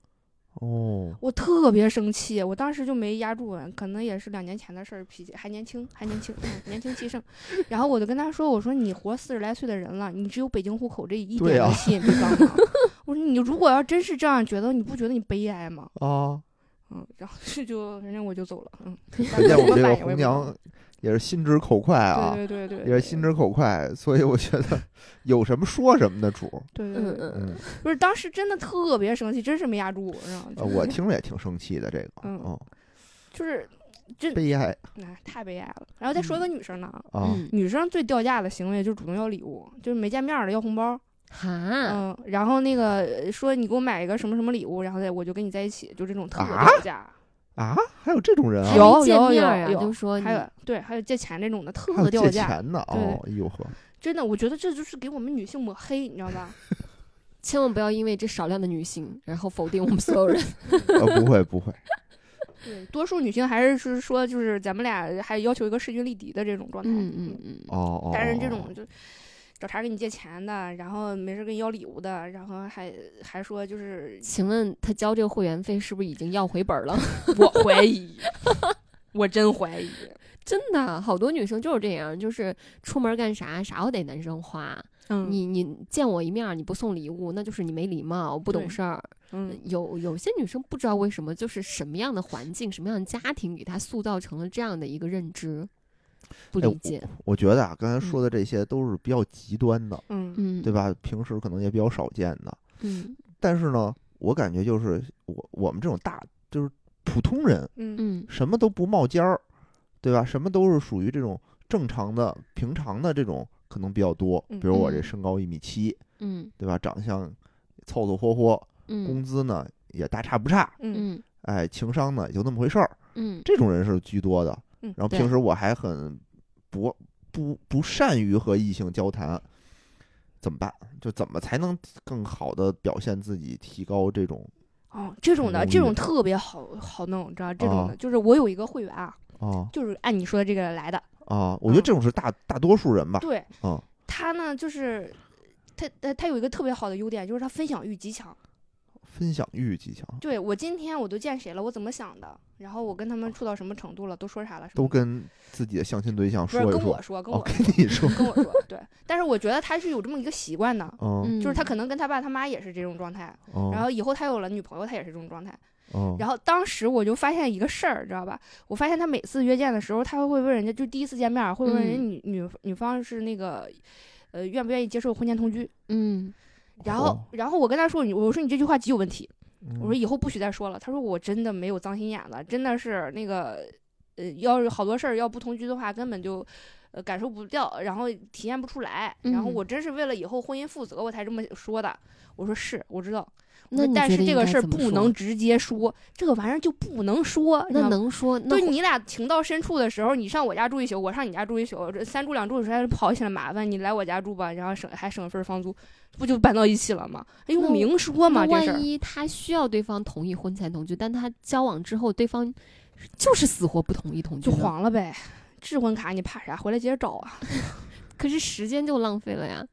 哦我特别生气，我当时就没压住，可能也是两年前的事儿，脾气还年轻，还年轻，嗯年轻气盛。然后我就跟他说：“我说你活四十来岁的人了，你只有北京户口这一对啊点的吸引力干嘛？我说你如果要真是这样觉得，你不觉得你悲哀吗？啊！嗯，然后这 就人家我就走了，嗯，再见我们这个反应我也不知道红娘也是心直口快啊，对对对对，也是心直口快，所以我觉得 有什么说什么的主。儿。对对对，嗯不是当时真的特别生气，真是没压住，然后呃我听着也挺生气的，这个，嗯。嗯，就是真悲哀。哎太悲哀了。然后再说一个女生呢，啊，嗯。女生最掉价的行为就是主动要礼物，就是没见面儿的要红包。哈，嗯，然后那个呃说你给我买一个什么什么礼物，然后再我就跟你在一起，就这种特别掉价。啊，还有这种人啊，有有有面儿啊有就说还有对，还有借钱这种的特掉价。钱的，哦，哎呦呵，真的，我觉得这就是给我们女性抹黑，你知道吧？千万不要因为这少量的女性，然后否定我们所有人。呃，不会不会，对，多数女性还是是说，就是咱们俩还要求一个势均力敌的这种状态。嗯嗯嗯，哦哦。但是这哦种就找茬给你借钱的，然后没事跟你要礼物的，然后还还说就是请问他交这个会员费是不是已经要回本了？我怀疑，我真怀疑。真的，好多女生就是这样，就是出门干啥啥都得男生花。嗯你你见我一面儿你不送礼物，那就是你没礼貌，不懂事儿。嗯有有些女生不知道为什么，就是什么样的环境、什么样的家庭给她塑造成了这样的一个认知，不哎理解。我觉得啊，刚才说的这些都是比较极端的，嗯嗯，对？吧？平时可能也比较少见的。嗯但是呢，我感觉就是我我们这种大就是普通人，嗯嗯什么都不冒尖儿，对吧？什么都是属于这种正常的、平常的这种可能比较多。嗯比如我这嗯身高一米七，嗯对吧？长相凑凑合合，嗯工资呢也大差不差，嗯嗯哎，情商呢也就那么回事儿。嗯这种人是居多的。嗯然后平时我还很不不不善于和异性交谈，怎么办？就怎么才能更好的表现自己，提高这种哦，这种的这种特别好好弄，你知道这种啊的，就是我有一个会员啊，哦就是按你说的这个来的。啊？我觉得嗯这种是大大多数人吧。对，嗯他呢就是他他他有一个特别好的优点，就是他分享欲极强。分享欲极强，对我今天我都见谁了，我怎么想的，然后我跟他们处到什么程度了，都说啥了，都跟自己的相亲对象说一说。跟我说，跟哦，我跟你说，跟我说，对。但是我觉得他是有这么一个习惯的，就是他可能跟他爸他妈也是这种状态，嗯然后以后他有了女朋友，他也是这种状态。嗯，然后当时我就发现一个事儿，知道吧？我发现他每次约见的时候，他会问人家，就第一次见面会问人家嗯女、女女方是那个，呃，愿不愿意接受婚前同居。嗯然后，然后我跟他说，你我说你这句话极有问题，嗯我说以后不许再说了。他说我真的没有脏心眼子，真的是那个，呃，要是好多事儿要不同居的话，根本就。呃，感受不掉，然后体验不出来，然后嗯我真是为了以后婚姻负责，我才这么说的。我说是，我知道，我那但是这个事儿不能直接说，这个玩意儿就不能说。那能说那你俩情到深处的时候，你上我家住一宿，我上你家住一宿，这三住两住实在是跑起来麻烦。你来我家住吧，然后省还省份房租，不就搬到一起了吗？哎呦，明说嘛，这事儿万。一他需要对方同意婚前同居，但他交往之后对方就是死活不同意同居就，黄了呗。质婚卡你怕啥？回来接着找啊。可是时间就浪费了呀，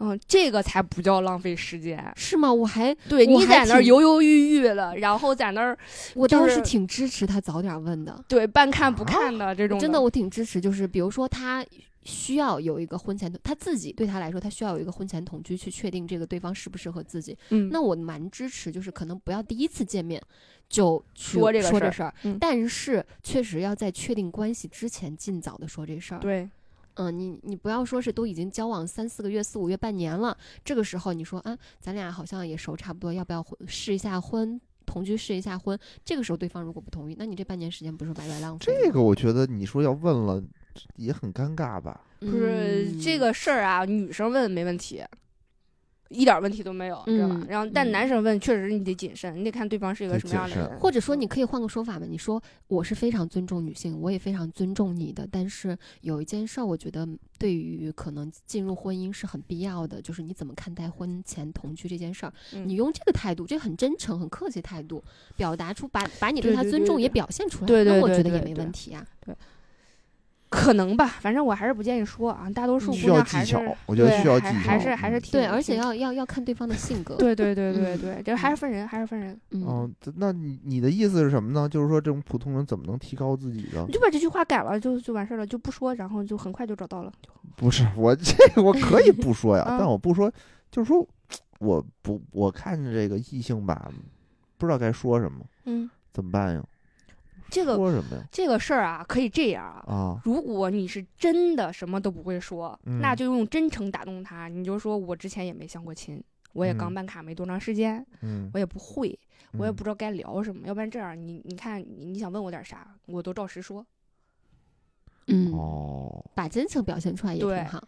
嗯，这个才不叫浪费时间。是吗？我还对你在那儿犹犹豫豫的，然后在那儿我就是倒是挺支持他早点问的，对半看不看的这种真的我挺支持。就是比如说他需要有一个婚前同，他自己对他来说，他需要有一个婚前同居去确定这个对方适不适合自己。嗯，那我蛮支持，就是可能不要第一次见面就去说这个事儿说这事儿，嗯但是确实要在确定关系之前尽早的说这事儿。对嗯，你你不要说是都已经交往三四个月、四五月、半年了，这个时候你说啊，咱俩好像也熟差不多，要不要试一下婚，同居试一下婚？这个时候对方如果不同意，那你这半年时间不是白白浪费？这个我觉得你说要问了也很尴尬吧？不是嗯这个事儿啊，女生问没问题，一点问题都没有，知道吧嗯？然后但嗯男生问，确实你得谨慎，你得看对方是一个什么样的人。或者说，你可以换个说法嘛？你说我是非常尊重女性，我也非常尊重你的，但是有一件事儿，我觉得对于可能进入婚姻是很必要的，就是你怎么看待婚前同居这件事儿。嗯你用这个态度，这很真诚、很客气态度，表达出把把你对他尊重也对对对对表现出来，对对那我觉得也没对对问题啊。可能吧，反正我还是不建议说啊，大多数嗯姑需要娘还是技巧，我觉得对需要技巧，还还是还是嗯挺对，而且要要要看对方的 性格。，对对对对嗯对，这还是分人，还是分人。嗯，那你你的意思是什么呢？就是说这种普通人怎么能提高自己呢你？就把这句话改了，就就完事儿了，就不说，然后就很快就找到了。不是我这个我可以不说呀，嗯但我不说，就是说我不我看着这个异性吧，不知道该说什么，嗯，怎么办呀？这个说什么呀？这个事儿啊，可以这样啊。啊，如果你是真的什么都不会说，嗯那就用真诚打动他。你就说我之前也没相过亲，我也刚嗯办卡没多长时间，嗯，我也不会，我也嗯不知道该聊什么。要不然这样，你你看你你想问我点啥，我都照实说。嗯，哦，把真诚表现出来也对挺好。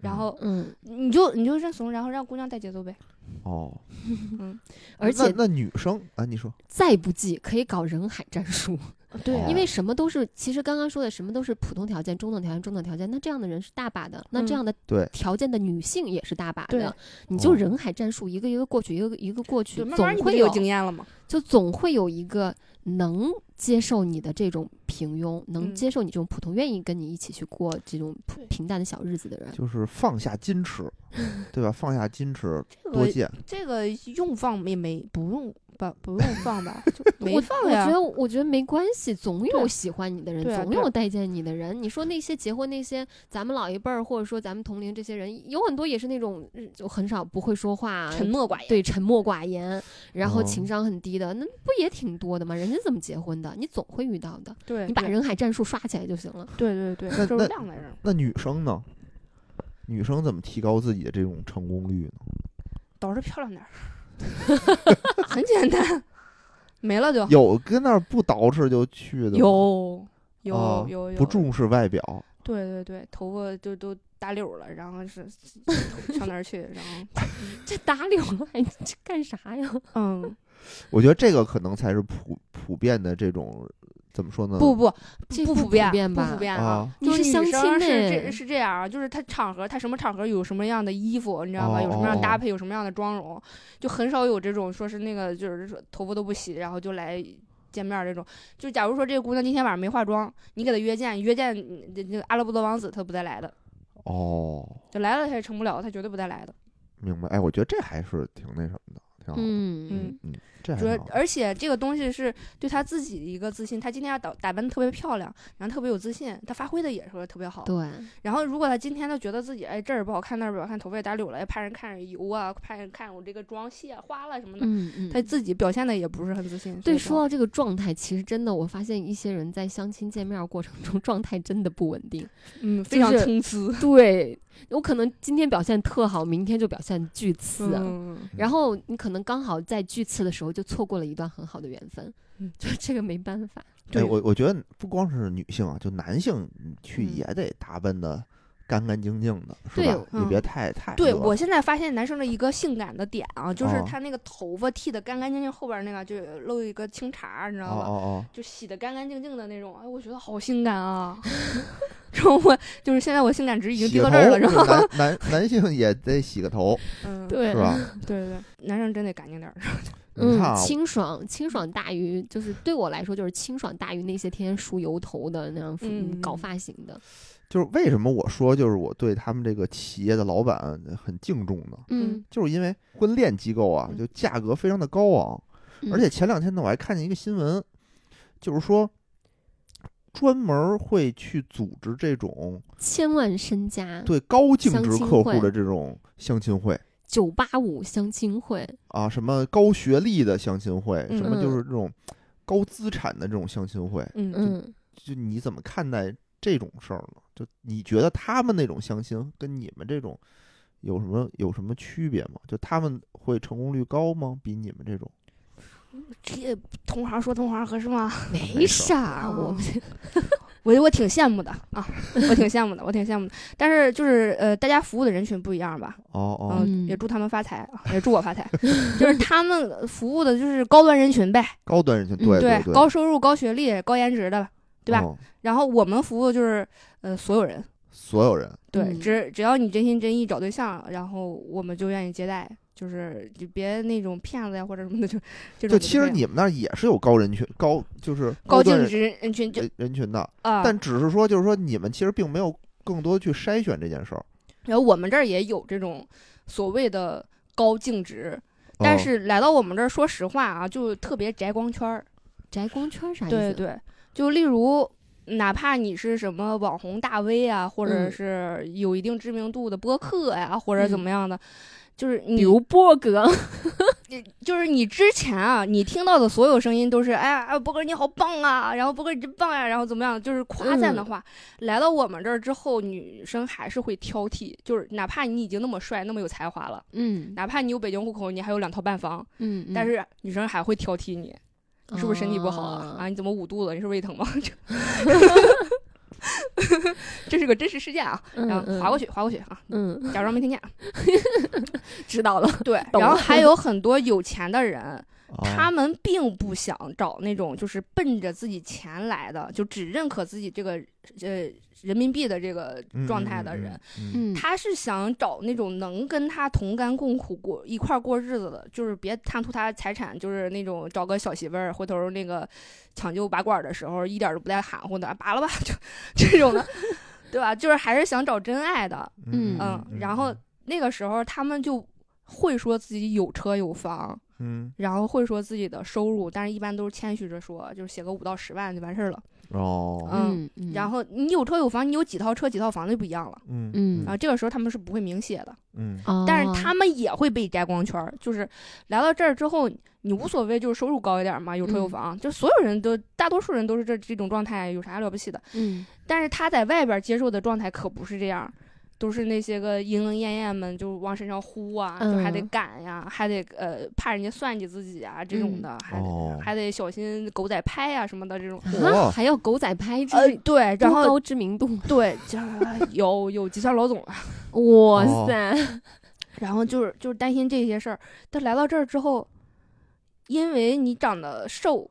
然后嗯，你就你就认怂，然后让姑娘带节奏呗。哦，嗯，而且那那女生啊，你说再不济可以搞人海战术。对哦因为什么都是，其实刚刚说的什么都是普通条件、中等条件、中等条件，那这样的人是大把的，那这嗯样的对条件的女性也是大把对的，你就哦人海战术，一个一个过去，一个一个过去总会有经验了吗？就总会有一个能接受你的这种平庸，能嗯接受你这种普通，愿意跟你一起去过这种普平淡的小日子的人。就是放下矜持，对吧？放下矜持，这个多见。这个用放也没不用吧，不用放吧，就 没我放呀我觉。得，我觉得没关系，总有喜欢你的人，总有待见你的人。你说那些结婚那些咱们老一辈儿，或者说咱们同龄这些人，有很多也是那种嗯就很少不会说话，沉默寡言，对沉默寡言，然后哦情商很低的，那不也挺多的吗？人家怎么结婚的？你总会遇到的。对，你把人海战术刷起来就行了。对对对，那就是那晾在这儿，那女生呢？女生怎么提高自己的这种成功率呢？倒是漂亮点儿，很简单，没了就有跟那儿不捯饬就去的吗，有有啊有有，不重视外表，对对对，头发就都打绺了，然后是 上哪儿去，然后 这打绺了还这干啥呀？嗯，我觉得这个可能才是普普遍的这种怎么说呢？不不不不普遍，不遍吧普遍啊就是女你是相亲生是这是这样啊，就是他场合，他什么场合有什么样的衣服，你知道吗？哦有什么样的搭哦配，有什么样的妆容，就很少有这种说是那个就是说头发都不洗，然后就来见面这种。就假如说这个姑娘今天晚上没化妆，你给她约见，约见嗯这这个阿拉伯的王子，他不带来的，哦，就来了她也成不了，她绝对不带来的。明白。哎，我觉得这还是挺那什么的，挺好的。嗯嗯嗯，主要而且这个东西是对他自己的一个自信，他今天要打打扮得特别漂亮，然后特别有自信，他发挥的也是特别好。对，然后如果他今天他觉得自己哎这儿不好看那儿不好看，头发也打绺了，哎怕人看着油啊，怕人看我这个妆卸花了什么的，嗯嗯。他自己表现的也不是很自信。对，说到这个状态，其实真的，我发现一些人在相亲见面过程中 状态真的不稳定。嗯，非常就是参差。对，我可能今天表现特好，明天就表现巨次。嗯，然后你可能刚好在巨次的时候就错过了一段很好的缘分，嗯就这个没办法。对哎，我我觉得不光是女性啊，就男性去嗯也得打扮的干干净净的，是吧？你别嗯太太对我现在发现男生的一个性感的点啊，就是哦他那个头发剃的干干净净，后边那个就露一个青茬儿，你知哦道吧？哦哦，就洗的干干净净的那种，哎，我觉得好性感啊！然后我就是现在我性感值已经低到这儿了，然后头是男男男性也得洗个头，嗯，对是吧？对对，男生真得干净点儿。嗯清爽，清爽大于就是对我来说就是清爽大于那些天天梳油头的那样嗯搞发型的。就是为什么我说就是我对他们这个企业的老板很敬重呢？嗯，就是因为婚恋机构啊，嗯。就价格非常的高昂，嗯。而且前两天呢，我还看见一个新闻，就是说专门会去组织这种千万身家，对高净值客户的这种相亲会九八五相亲会，啊，什么高学历的相亲会，什么嗯就是这种高资产的这种相亲会，嗯嗯，就你怎么看待这种事儿呢？就你觉得他们那种相亲跟你们这种有什么有什么区别吗？就他们会成功率高吗？比你们这种？这同行说同行合适吗？没 事儿，啊我们我我挺羡慕的啊，我挺羡慕的，我挺羡慕的。但是就是呃，大家服务的人群不一样吧？哦哦，嗯也祝他们发财啊，也祝我发财。就是他们服务的就是高端人群呗，高端人群，嗯对对，高收入、高学历、高颜值的，对吧？哦然后我们服务就是呃所有人，所有人，对，嗯只只要你真心真意找对象，然后我们就愿意接待，就是就别那种骗子呀或者什么的，就 就就其实你们那儿也是有高人群、高就是高净值人群就人人群的，啊，但只是说就是说你们其实并没有更多去筛选这件事儿。然后我们这儿也有这种所谓的高净值，但哦是来到我们这儿，说实话啊，就特别宅光圈儿。宅光圈啥意思？对对，就例如，哪怕你是什么网红大 V 啊，或者嗯是有一定知名度的播客呀、或者怎嗯么样的，就是你比如波哥，就是你之前啊，你听到的所有声音都是，哎呀，哎波哥你好棒啊，然后波哥你真棒呀、然后怎么样，就是夸赞的嗯话。来到我们这儿之后，女生还是会挑剔，就是哪怕你已经那么帅、那么有才华了，嗯哪怕你有北京户口，你还有两套半房，嗯，但是女生还会挑剔你，你是不是身体不好？啊，你怎么捂肚子？你是胃疼吗？这是个真实事件啊，嗯然后划过去，划过去啊，嗯，假装没听见。知道了，对，然后还有很多有钱的人，他们并不想找那种就是奔着自己钱来的，就只认可自己这个呃人民币的这个状态的人。他是想找那种能跟他同甘共苦过一块儿过日子的，就是别贪图他财产，就是那种找个小媳妇儿，回头那个抢救拔管的时候一点儿都不带含糊的，拔了吧，就 这种的，对吧？就是还是想找真爱的，嗯嗯。然后那个时候他们就会说自己有车有房，嗯然后会说自己的收入，但是一般都是谦虚着说，就是写个五到十万就完事儿了。哦嗯嗯，然后你有车有房，你有几套车几套房就不一样了。嗯嗯啊，这个时候他们是不会明写的。嗯哦，但是他们也会被摘光圈儿，就是来到这儿之后，你无所谓，就是收入高一点嘛，有车有嗯房，就所有人都大多数人都是这这种状态，有啥了不起的？嗯但是他在外边接受的状态可不是这样，都是那些个莺莺燕燕们就往身上呼啊，就还得嗯赶呀，还得呃怕人家算计自己啊这种嗯的，还得、哦还得小心狗仔拍呀、什么的这种。还要狗仔拍，这呃，对，然后高知名度，对，就 有有计算老总啊，哇哦塞，然后就是就是担心这些事儿。但来到这儿之后，因为你长得瘦，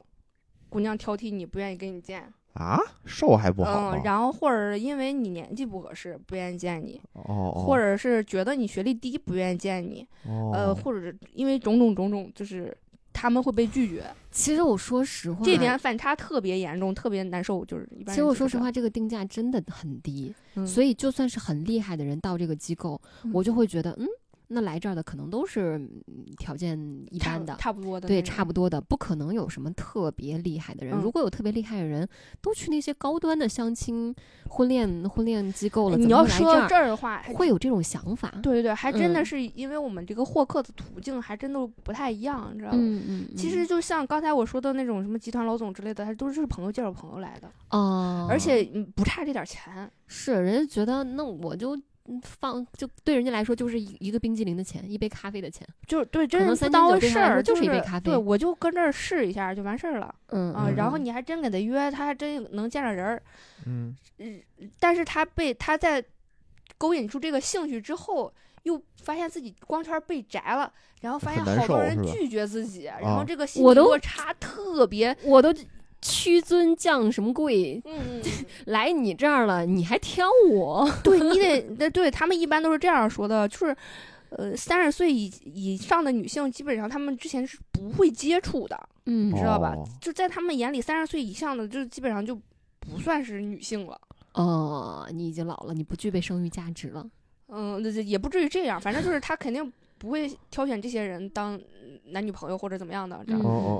姑娘挑剔你，不愿意跟你见。啊，瘦还不好吗嗯，然后或者因为你年纪不合适，不愿意见你，哦，哦或者是觉得你学历低，不愿意见你。呃，哦或者是因为种种种种，就是他们会被拒绝，其实我说实话，这点反差特别严重，特别难受。就是一般其实我说实话，这个定价真的很低，嗯所以就算是很厉害的人到这个机构，嗯我就会觉得，嗯，那来这儿的可能都是嗯条件一般的。差不多的，对，差不。多的，不可能有什么特别厉害的人。嗯如果有特别厉害的人，都去那些高端的相亲、婚恋、婚恋机构了，你要说这儿的话，会有这种想法？对对对，还真的嗯是因为我们这个获客的途径还真的不太一样，你知道吗？嗯嗯，其实就像刚才我说的那种什么集团老总之类的，他都是朋友介绍朋友来的，哦，而且嗯不差这点钱。是人家觉得，那我就嗯放，就对人家来说就是一一个冰激凌的钱，一杯咖啡的钱。就是对，真能是不当回事儿，他来说就是是一杯咖啡对，我就跟这儿试一下就完事儿了嗯啊。嗯然后你还真给他约，他还真能见着人儿。嗯但是他被他在勾引出这个兴趣之后，又发现自己光圈被摘了，然后发现好多人拒绝自己，然后啊这个心理落差特别。我都屈尊降什么贵，嗯 来你这儿了，你还挑我？对你得，对对他们一般都是这样说的，就是，呃，三十岁以以上的女性，基本上他们之前是不会接触的，嗯你知道吧？哦就在他们眼里，三十岁以上的就基本上就不算是女性了。哦，你已经老了，你不具备生育价值了。嗯，那这也不至于这样，反正就是他肯定不会挑选这些人当男女朋友或者怎么样的，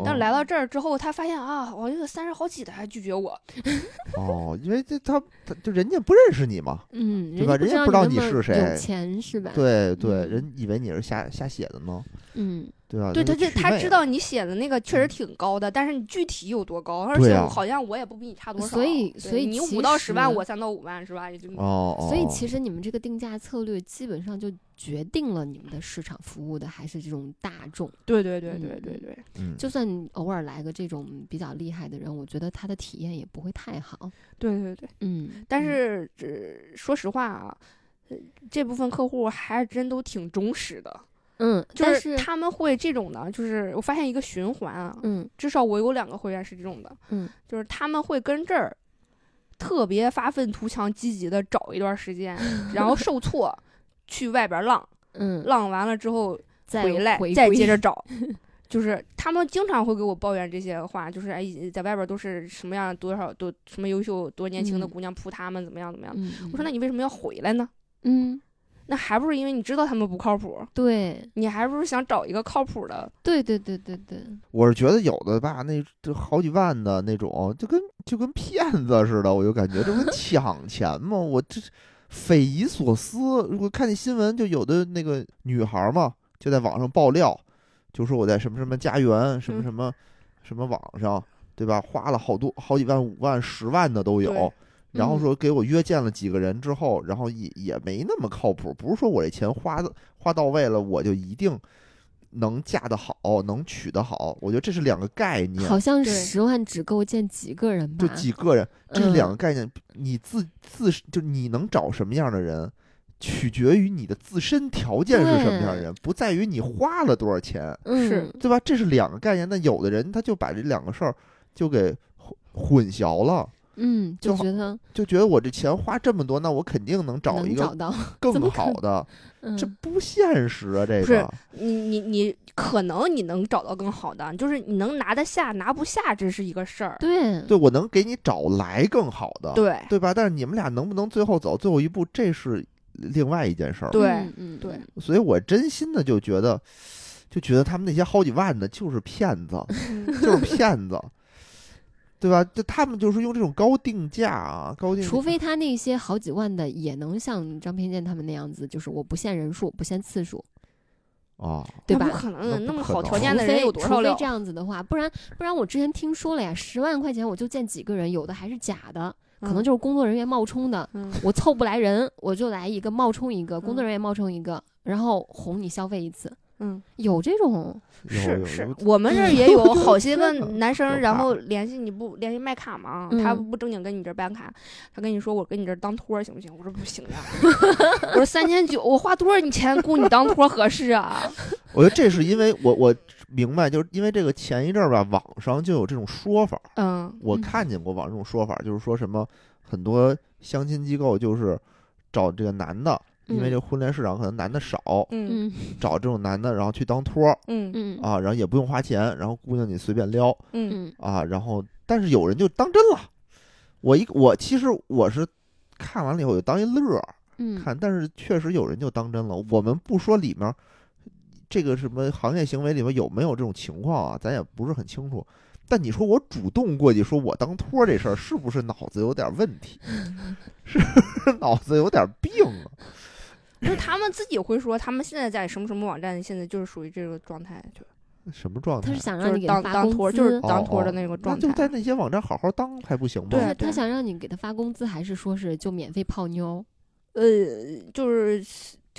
但来到这儿之后，他发现啊，我这个三十好几的还拒绝我，哦，因为这他他就人家不认识你嘛，嗯，对吧？人人家不知道你是谁有钱是吧？，对对，嗯。人以为你是瞎瞎写的呢，嗯，对吧？对，他这他知道你写的那个确实嗯挺高的，但是你具体有多高，而且好像我也不比你差多少。所以所以你五到十万，我三到五万是吧？也就哦哦，所以哦其实你们这个定价策略基本上就决定了你们的市场服务的还是这种大众。对对对嗯对对对，嗯就算你偶尔来个这种比较厉害的人，我觉得他的体验也不会太好。对对对。嗯，但嗯是，呃，说实话啊，呃这部分客户还是真都挺忠实的，嗯，就但是他们会这种的，就是我发现一个循环啊，嗯至少我有两个会员是这种的，嗯就是他们会跟这儿特别发愤图强、积极的找一段时间，然后受挫，去外边浪，嗯，浪完了之后再回来再接着 找。就是他们经常会给我抱怨这些话，就是哎，在外边都是什么样，多少多什么优秀、多年轻的嗯姑娘扑他们，怎么样怎么样。嗯，我说那你为什么要回来呢？嗯，那还不是因为你知道他们不靠谱，对你还不是想找一个靠谱的？对对对对对，我是觉得有的吧，那这好几万的那种，就跟就跟骗子似的，我就感觉这不抢钱吗？我这匪夷所思。我看那新闻，就有的那个女孩嘛，就在网上爆料，就说我在什么什么家园、什么嗯什么、什么网上，对吧？花了好多好几万、五万、十万的都有对。然后嗯说给我约见了几个人之后，然后也也没那么靠谱，不是说我这钱花的花到位了，我就一定能嫁得好，能娶得好。我觉得这是两个概念，好像对十万只够见几个人吧？就几个人，这是两嗯个概念。你自自就你能找什么样的人，取决于你的自身条件是什么样的人，不在于你花了多少钱，是嗯对吧？这是两个概念。那有的人他就把这两个事儿就给混混淆了，嗯，就觉得就觉得我这钱花这么多，那我肯定能找一个更好的，嗯这不现实啊！这个你你你可能你能找到更好的，就是你能拿得下拿不下，这是一个事儿。对对我能给你找来更好的，对对吧？但是你们俩能不能最后走最后一步，这是另外一件事儿。对嗯嗯对嗯所以我真心的就觉得，就觉得他们那些好几万的就是骗子，嗯就是骗子，对吧？就他们就是用这种高定价啊，高定，除非他那些好几万的也能像张偏见他们那样子，就是我不限人数，不限次数，哦，对吧那不？可能，那么好条件的人有多少除非这？样子的话，不然不然我之前听说了呀，十万块钱我就见几个人，有的还是假的，可能嗯就是工作人员冒充的。嗯我凑不来人，我就来一个冒充一个，工作嗯人员冒充一个，然后哄你消费一次，嗯，有这种，是是，我们这儿也有 好些个男生，然后联系你不联系卖卡吗，他嗯不正经跟你这儿办卡，他跟你说我跟你这儿当托儿行不行？我说不行呀，我说三千九，我花多少你钱 雇你当托儿合适啊？我觉得这是因为我我明白，就是因为这个前一阵儿吧，网上就有这种说法，嗯。我嗯。看见过网上这种说法，就是说什么很多相亲机构就是找这个男的，因为嗯。这婚恋市场可能男的少，嗯。嗯。找这种男的，然后去当托儿嗯。嗯。啊，然后也不用花钱，然后姑娘你随便撩嗯。嗯。啊，然后但是有人就当真了，我一我其实我是看完了以后就当一乐儿嗯，看，但是确实有人就当真了。我们不说里面这个什么行业行为里面有没有这种情况啊，咱也不是很清楚。但你说我主动过去说我当托儿这事儿，是不是脑子有点问题？是不是脑子有点病啊？就是他们自己会说，他们现在在什么什么网站，现在就是属于这个状态，就什么状态他是？想就是让你给他当当托儿，发工资，就是当托儿的那个状态。就在那些网站好好当还不行吗？对他他想让你给他发工资，还是说是就免费泡妞？呃，就是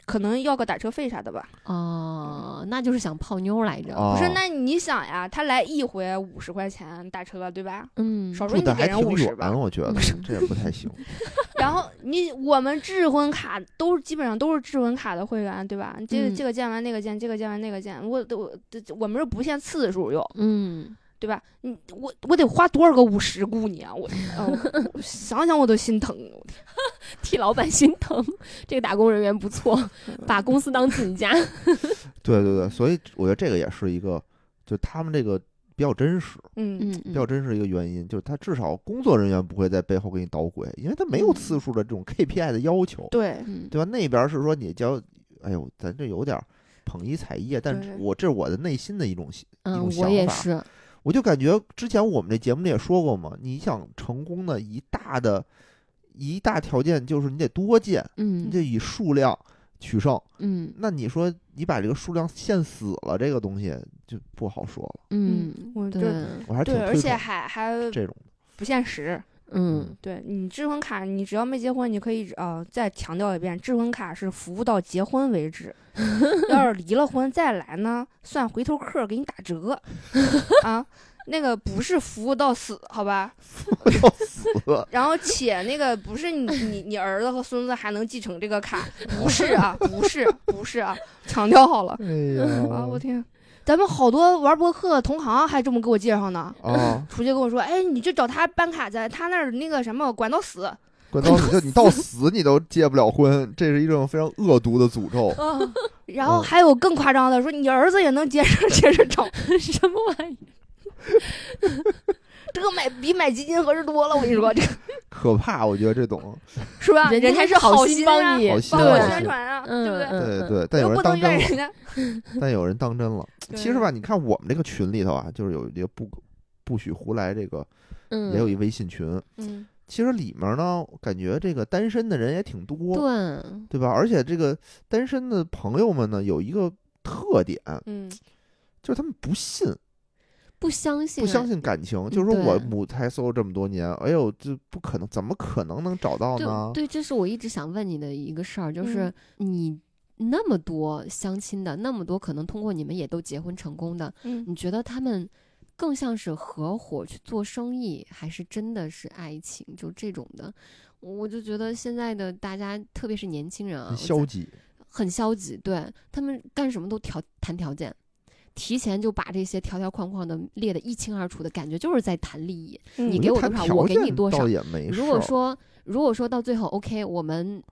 可能要个打车费啥的吧。哦，那就是想泡妞来着。啊，不是，那你想呀，他来一回五十块钱打车，对吧？嗯，少说你给人挺50吧，我觉得嗯这也不太行。然后你我们智婚卡都是基本上都是智婚卡的会员，对吧？这个嗯这个建完那个建，这个建完那个建，我我这我们是不限次数用，嗯，对吧？你我我得花多少个五十雇你啊？我、呃我想想我都心疼。我天 替老板心疼，这个打工人员不错，把公司当自己家。对对对，所以我觉得这个也是一个，就他们这个比较真实。嗯嗯，比较真实一个原因，就是他至少工作人员不会在背后给你捣鬼，因为他没有嗯次数的这种 KPI 的要求，对，嗯对吧？那边是说你交，哎呦，咱这有点捧一踩一，但是我这是我的内心的一种一嗯种，我也想法是，我就感觉之前我们这节目里也说过嘛，你想成功的一大的一大条件就是你得多见，你嗯得以数量取胜。嗯那你说你把这个数量限死了，这个东西就不好说了。嗯，对我对，我还挺对，而且还还这种的。不限时。嗯对你智婚卡，你只要没结婚，你可以呃再强调一遍，智婚卡是服务到结婚为止。要是离了婚再来呢，算回头客给你打折 啊。那个不是服务到死，好吧？要死，然后且那个不是你你你儿子和孙子还能继承这个卡，不是啊，不是不是啊，强调好了哎呀，啊！我天，咱们好多玩博客的同行还这么给我介绍呢。啊，出去跟我说，哎，你就找他办卡去，他那儿那个什么管到死。管到死就你到死你都结不了婚，这是一种非常恶毒的诅咒。啊，然后嗯还有更夸张的，说你儿子也能接着接着找，什么玩意？这个买比买基金合适多了。我跟你说，这个 可怕，我觉得这种，是吧？人家家是还是好心帮你好心帮我啊宣传啊，对不对？嗯对对，但有人又不能当真了。但有人当真了。其实吧，你看我们这个群里头啊，就是有一个不不许胡来这个，嗯，也有一微信群。嗯其实里面呢，感觉这个单身的人也挺多，对，对吧？而且这个单身的朋友们呢，有一个特点，嗯就是他们不信，不相信，啊不相。信感情，就是说我母胎 solo 这么多年，哎呦，这不可能，怎么可能能找到呢？对对，这是我一直想问你的一个事儿，就是嗯你那么多相亲的，那么多可能通过你们也都结婚成功的，嗯，你觉得他们更像是合伙去做生意，还是真的是爱情？就这种的，我就觉得现在的大家，特别是年轻人啊，很消极。很消极，对他们干什么都条谈条件，提前就把这些条条框框的列得一清二楚的感觉，就是在谈利益。你嗯给我多少我给你多少也没事如果说如果说到最后 OK，我们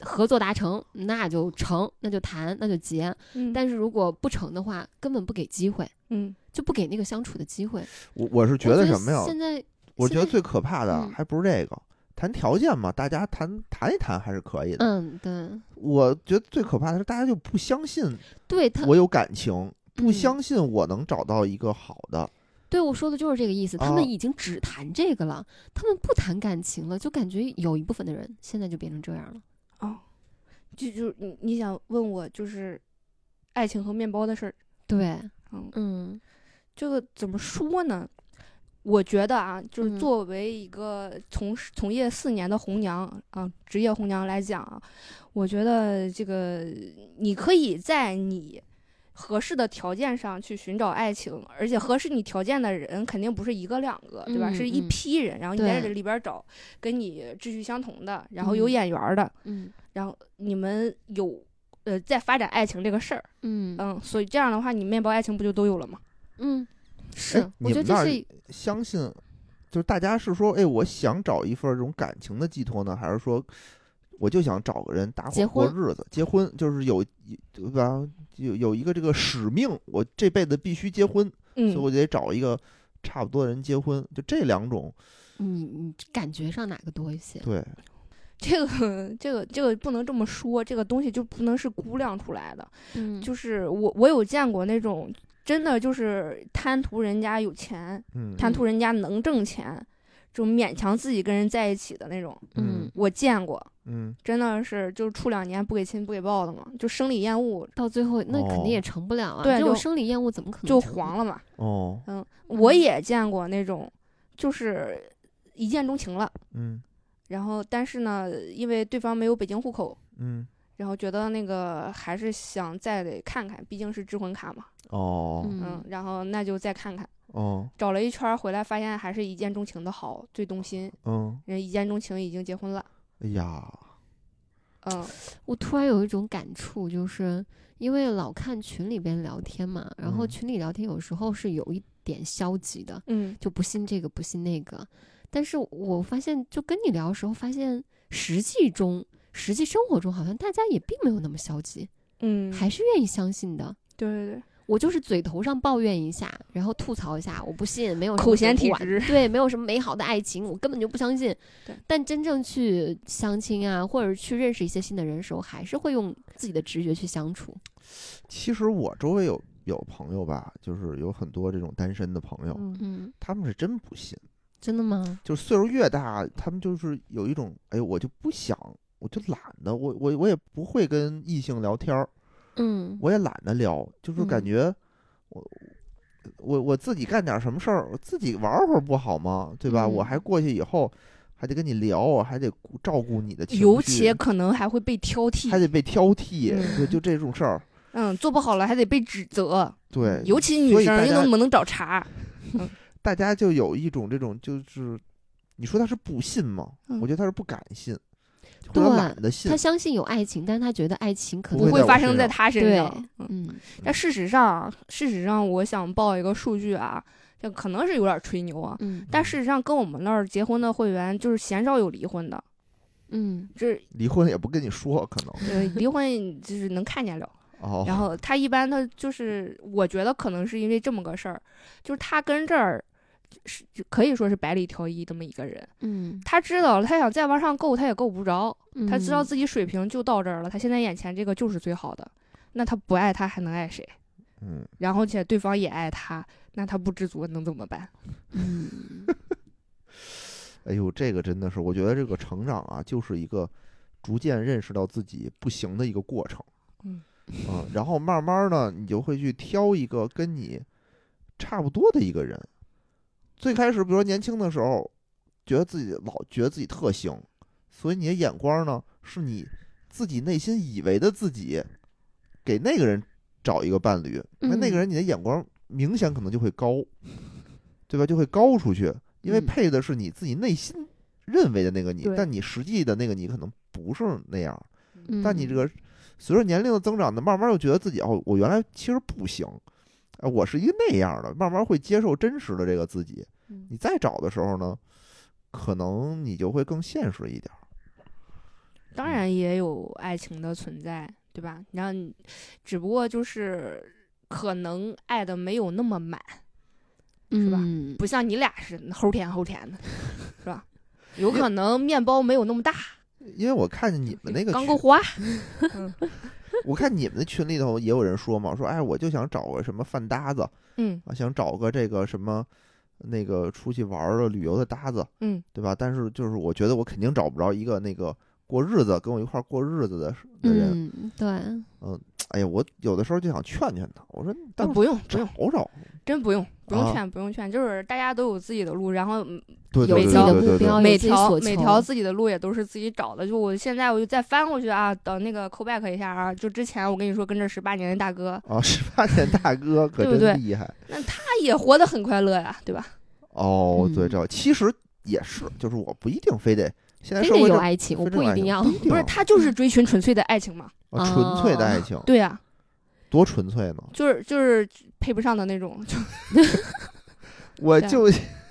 合作达成，那就成，那就谈，那就结。嗯但是如果不成的话，根本不给机会，嗯就不给那个相处的机会。我我是觉得什么呀？现在我觉得最可怕的嗯还不是这个，谈条件嘛，大家谈谈一谈还是可以的。嗯，对我觉得最可怕的是大家就不相信对，他我有感情，不嗯相信我能找到一个好的。对我说的就是这个意思。他啊们已经只谈这个了，他们不谈感情了，就感觉有一部分的人现在就变成这样了。哦，就就你你想问我就是爱情和面包的事儿，对，嗯，嗯这个怎么说呢？我觉得啊，就是嗯作为一个从事从业四年的红娘啊，职业红娘来讲啊，我觉得这个你可以在你合适的条件上去寻找爱情，而且合适你条件的人肯定不是一个两个，对吧？嗯是一嗯。批人，然后你在这里边找跟你志趣相同的，然后有嗯。眼缘儿的，嗯。然后你们有呃在发展爱情这个事儿，嗯。嗯，所以这样的话，你面包爱情不就都有了吗？嗯，是，我觉得这是相信，就是大家是说，哎，我想找一份这种感情的寄托呢，还是说，我就想找个人搭伙过日子，结婚就是有对吧？有有一个这个使命，我这辈子必须结婚，所以嗯，我得找一个差不多的人结婚。就这两种，你你感觉上哪个多一些？对，这个这个这个不能这么说，这个东西就不能是估量出来的。嗯，就是我我有见过那种真的就是贪图人家有钱，嗯，贪图人家能挣钱，就勉强自己跟人在一起的那种，嗯，我见过。嗯，真的是就是处两年不给亲不给抱的嘛，就生理厌恶到最后那肯哦定也成不了啊。对就这种生理厌恶怎么可能就黄了嘛。哦，嗯，我也见过那种就是一见钟情了，嗯然后但是呢，因为对方没有北京户口，嗯，然后觉得那个还是想再得看看，毕竟是智魂卡嘛，哦嗯嗯，然后那就再看看，哦，找了一圈回来，发现还是一见钟情的好，最动心，嗯，人一见钟情已经结婚了，哎呀，嗯。我突然有一种感触，就是因为老看群里边聊天嘛，然后嗯。群里聊天有时候是有一点消极的，嗯。就不信这个不信那个。但是我发现，就跟你聊的时候，发现实际中、实际生活中，好像大家也并没有那么消极，嗯，还是愿意相信的。对对对，我就是嘴头上抱怨一下，然后吐槽一下，我不信，没有什么口嫌体直 对，没有什么美好的爱情，我根本就不相信 对。但真正去相亲啊，或者去认识一些新的人的时候，还是会用自己的直觉去相处。其实我周围有有朋友吧，就是有很多这种单身的朋友，嗯嗯，他们是真不信。真的吗？就是岁数越大，他们就是有一种，哎，我就不想，我就懒得，我我我也不会跟异性聊天儿，嗯我也懒得聊，就是感嗯觉我我我自己干点什么事儿，我自己玩会儿不好吗？对吧？我还嗯过去以后还得跟你聊，我还得照顾你的情绪，尤其可能还会被挑剔还，得被挑剔，嗯对，就这种事儿，嗯，做不好了还得被指责，对，尤其女生又怎么能找茬？大家就有一种这种，就是你说他是不信吗？嗯我觉得他是不敢信，对懒得信他，相信有爱情，但是他觉得爱情可能不会发生在他身上。嗯，嗯但事实上，事实上，我想报一个数据啊，这可能是有点吹牛啊，嗯但事实上，跟我们那儿结婚的会员就是鲜少有离婚的，嗯这离婚也不跟你说，可能对离婚就是能看见了。哦，然后他一般他就是，我觉得可能是因为这么个事儿，就是他跟这儿是就可以说是百里挑一这么一个人，嗯，他知道了，他想再往上够，他也够不着，他知道嗯自己水平就到这儿了，他现在眼前这个就是最好的，那他不爱他还能爱谁？嗯，然后且对方也爱他，那他不知足能怎么办？嗯 哎呦，这个真的是，我觉得这个成长啊，就是一个逐渐认识到自己不行的一个过程。嗯嗯，然后慢慢呢，你就会去挑一个跟你差不多的一个人。最开始，比如说年轻的时候，觉得自己老觉得自己特行，所以你的眼光呢，是你自己内心以为的自己，给那个人找一个伴侣，那那个嗯。人你的眼光明显可能就会高，对吧？就会高出去，因为嗯。配的是你自己内心认为的那个你对，但你实际的那个你可能不是那样。嗯。但你这个随着年龄的增长呢，慢慢又觉得自己哦，我原来其实不行，哎，我是一个那样的，慢慢会接受真实的这个自己。嗯你再找的时候呢，可能你就会更现实一点儿。当然也有爱情的存在，对吧？然后你，只不过就是可能爱的没有那么满，是吧嗯不像你俩似的齁甜齁甜的，是吧？有可能面包没有那么大，因为我看见你们那个刚够花。我看你们的群里头也有人说嘛，说哎，我就想找个什么饭搭子嗯啊，想找个这个什么那个出去玩儿的旅游的搭子，嗯，对吧？但是就是我觉得我肯定找不着一个那个过日子跟我一块儿过日子的的人。嗯，对，哎呀，我有的时候就想劝劝他，我说你呃当不用不找用，找，真不用不用啊劝不用劝，就是大家都有自己的路，然后有自己的对对对目标，每条每条自己的路也都是自己找的。就我现在我就再翻过去啊，等那个 call back 一下啊，就之前我跟你说跟着十八年的大哥，啊，十八年大哥可对不对真厉害那他也活得很快乐呀，对吧？哦。对，嗯这其实也是，就是我不一定非得现在非得有爱情，我不一定要不。是他就是追寻纯粹的爱情嘛。啊纯粹的啊爱情，对呀、多纯粹呢！就是就是配不上的那种，就 我就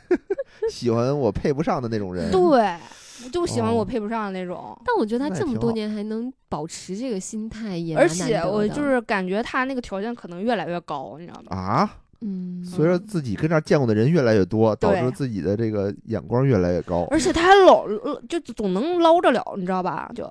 喜欢我配不上的那种人。对，我就喜欢我哦配不上的那种。但我觉得他这么多年还能保持这个心态，也而且我就是感觉他那个条件可能越来越高，你知道吗？啊，嗯，随着自己跟这儿见过的人越来越多，导致自己的这个眼光越来越高。而且他还老呃就总能捞着了，你知道吧？就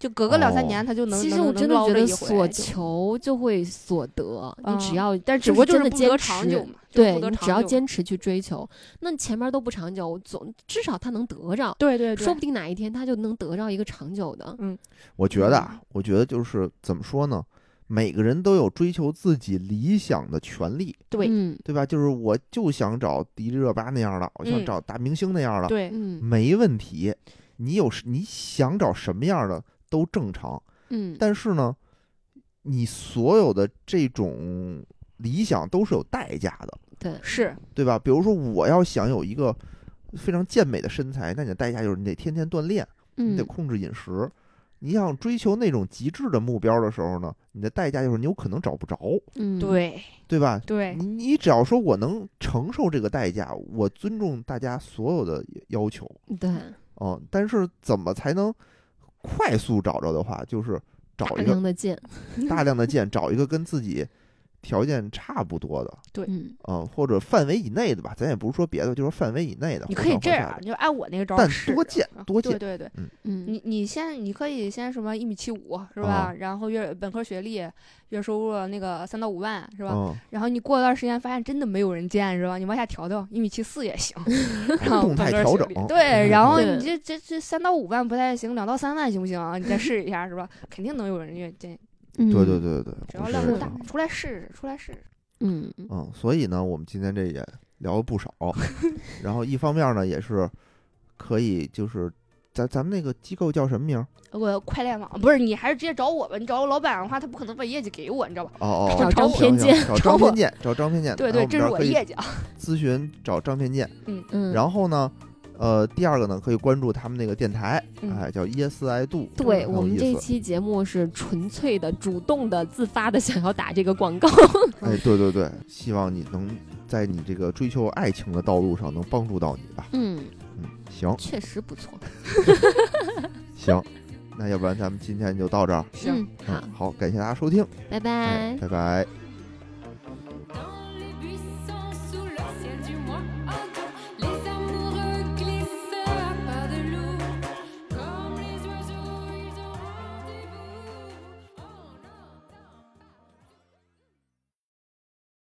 就隔个两三哦年，他就能其实我真的觉得所求就会所得，你只嗯要但只不过就是坚持对你只要坚持去追求，那前面都不长久，总至少他能得着，对对对，说不定哪一天他就能得着一个长久的。嗯我觉得啊，我觉得就是怎么说呢？每个人都有追求自己理想的权利，对嗯对吧？就是我就想找迪丽热巴那样的，我想嗯找大明星那样的，对嗯没问题。你有你想找什么样的都正常，嗯，但是呢，你所有的这种理想都是有代价的，对，是。对吧？比如说，我要想有一个非常健美的身材，那你的代价就是你得天天锻炼，你得嗯控制饮食。你想追求那种极致的目标的时候呢，你的代价就是你有可能找不着，嗯，对。对吧？对。你你只要说我能承受这个代价，我尊重大家所有的要求，对，嗯，但是怎么才能快速找着的话，就是找一个量的剑，大量的剑，找一个跟自己条件差不多的，嗯嗯，或者范围以内的吧，咱也不是说别的，就是范围以内的。你可以这样，你就按我那个招儿但试多见啊多见对对对，嗯，你你先你可以先什么一米七五是吧？啊然后月本科学历，月收入那个三到五万是吧？嗯，然后你过一段时间发现真的没有人见是吧？你往下调调，一米七四也行。然后动态调整对，然后你这这这三到五万不太行，两到三万行不行啊？你再试一下是吧？肯定能有人愿意见，对对对，对对，只要量够大，出来试试，出来试试。嗯嗯，所以呢，我们今天这也聊了不少，然后一方面呢，也是可以就是咱咱们那个机构叫什么名儿？我快链网不是你，还是直接找我吧。你找老板的话，他不可能把业绩给我，你知道吧？哦哦，找张行偏见找张偏见，找张偏见。对对，这是我们这儿可以我业绩啊。咨询找张偏见。嗯，然后呢，呃，第二个呢，可以关注他们那个电台，嗯哎，叫 Yes I Do。对我们这期节目是纯粹的、主动的、自发的想要打这个广告。哎，对对对，希望你能在你这个追求爱情的道路上能帮助到你吧。嗯，嗯，行确实不错。行，那要不然咱们今天就到这儿。行。嗯，好嗯，，好，感谢大家收听，拜哎拜，。拜拜。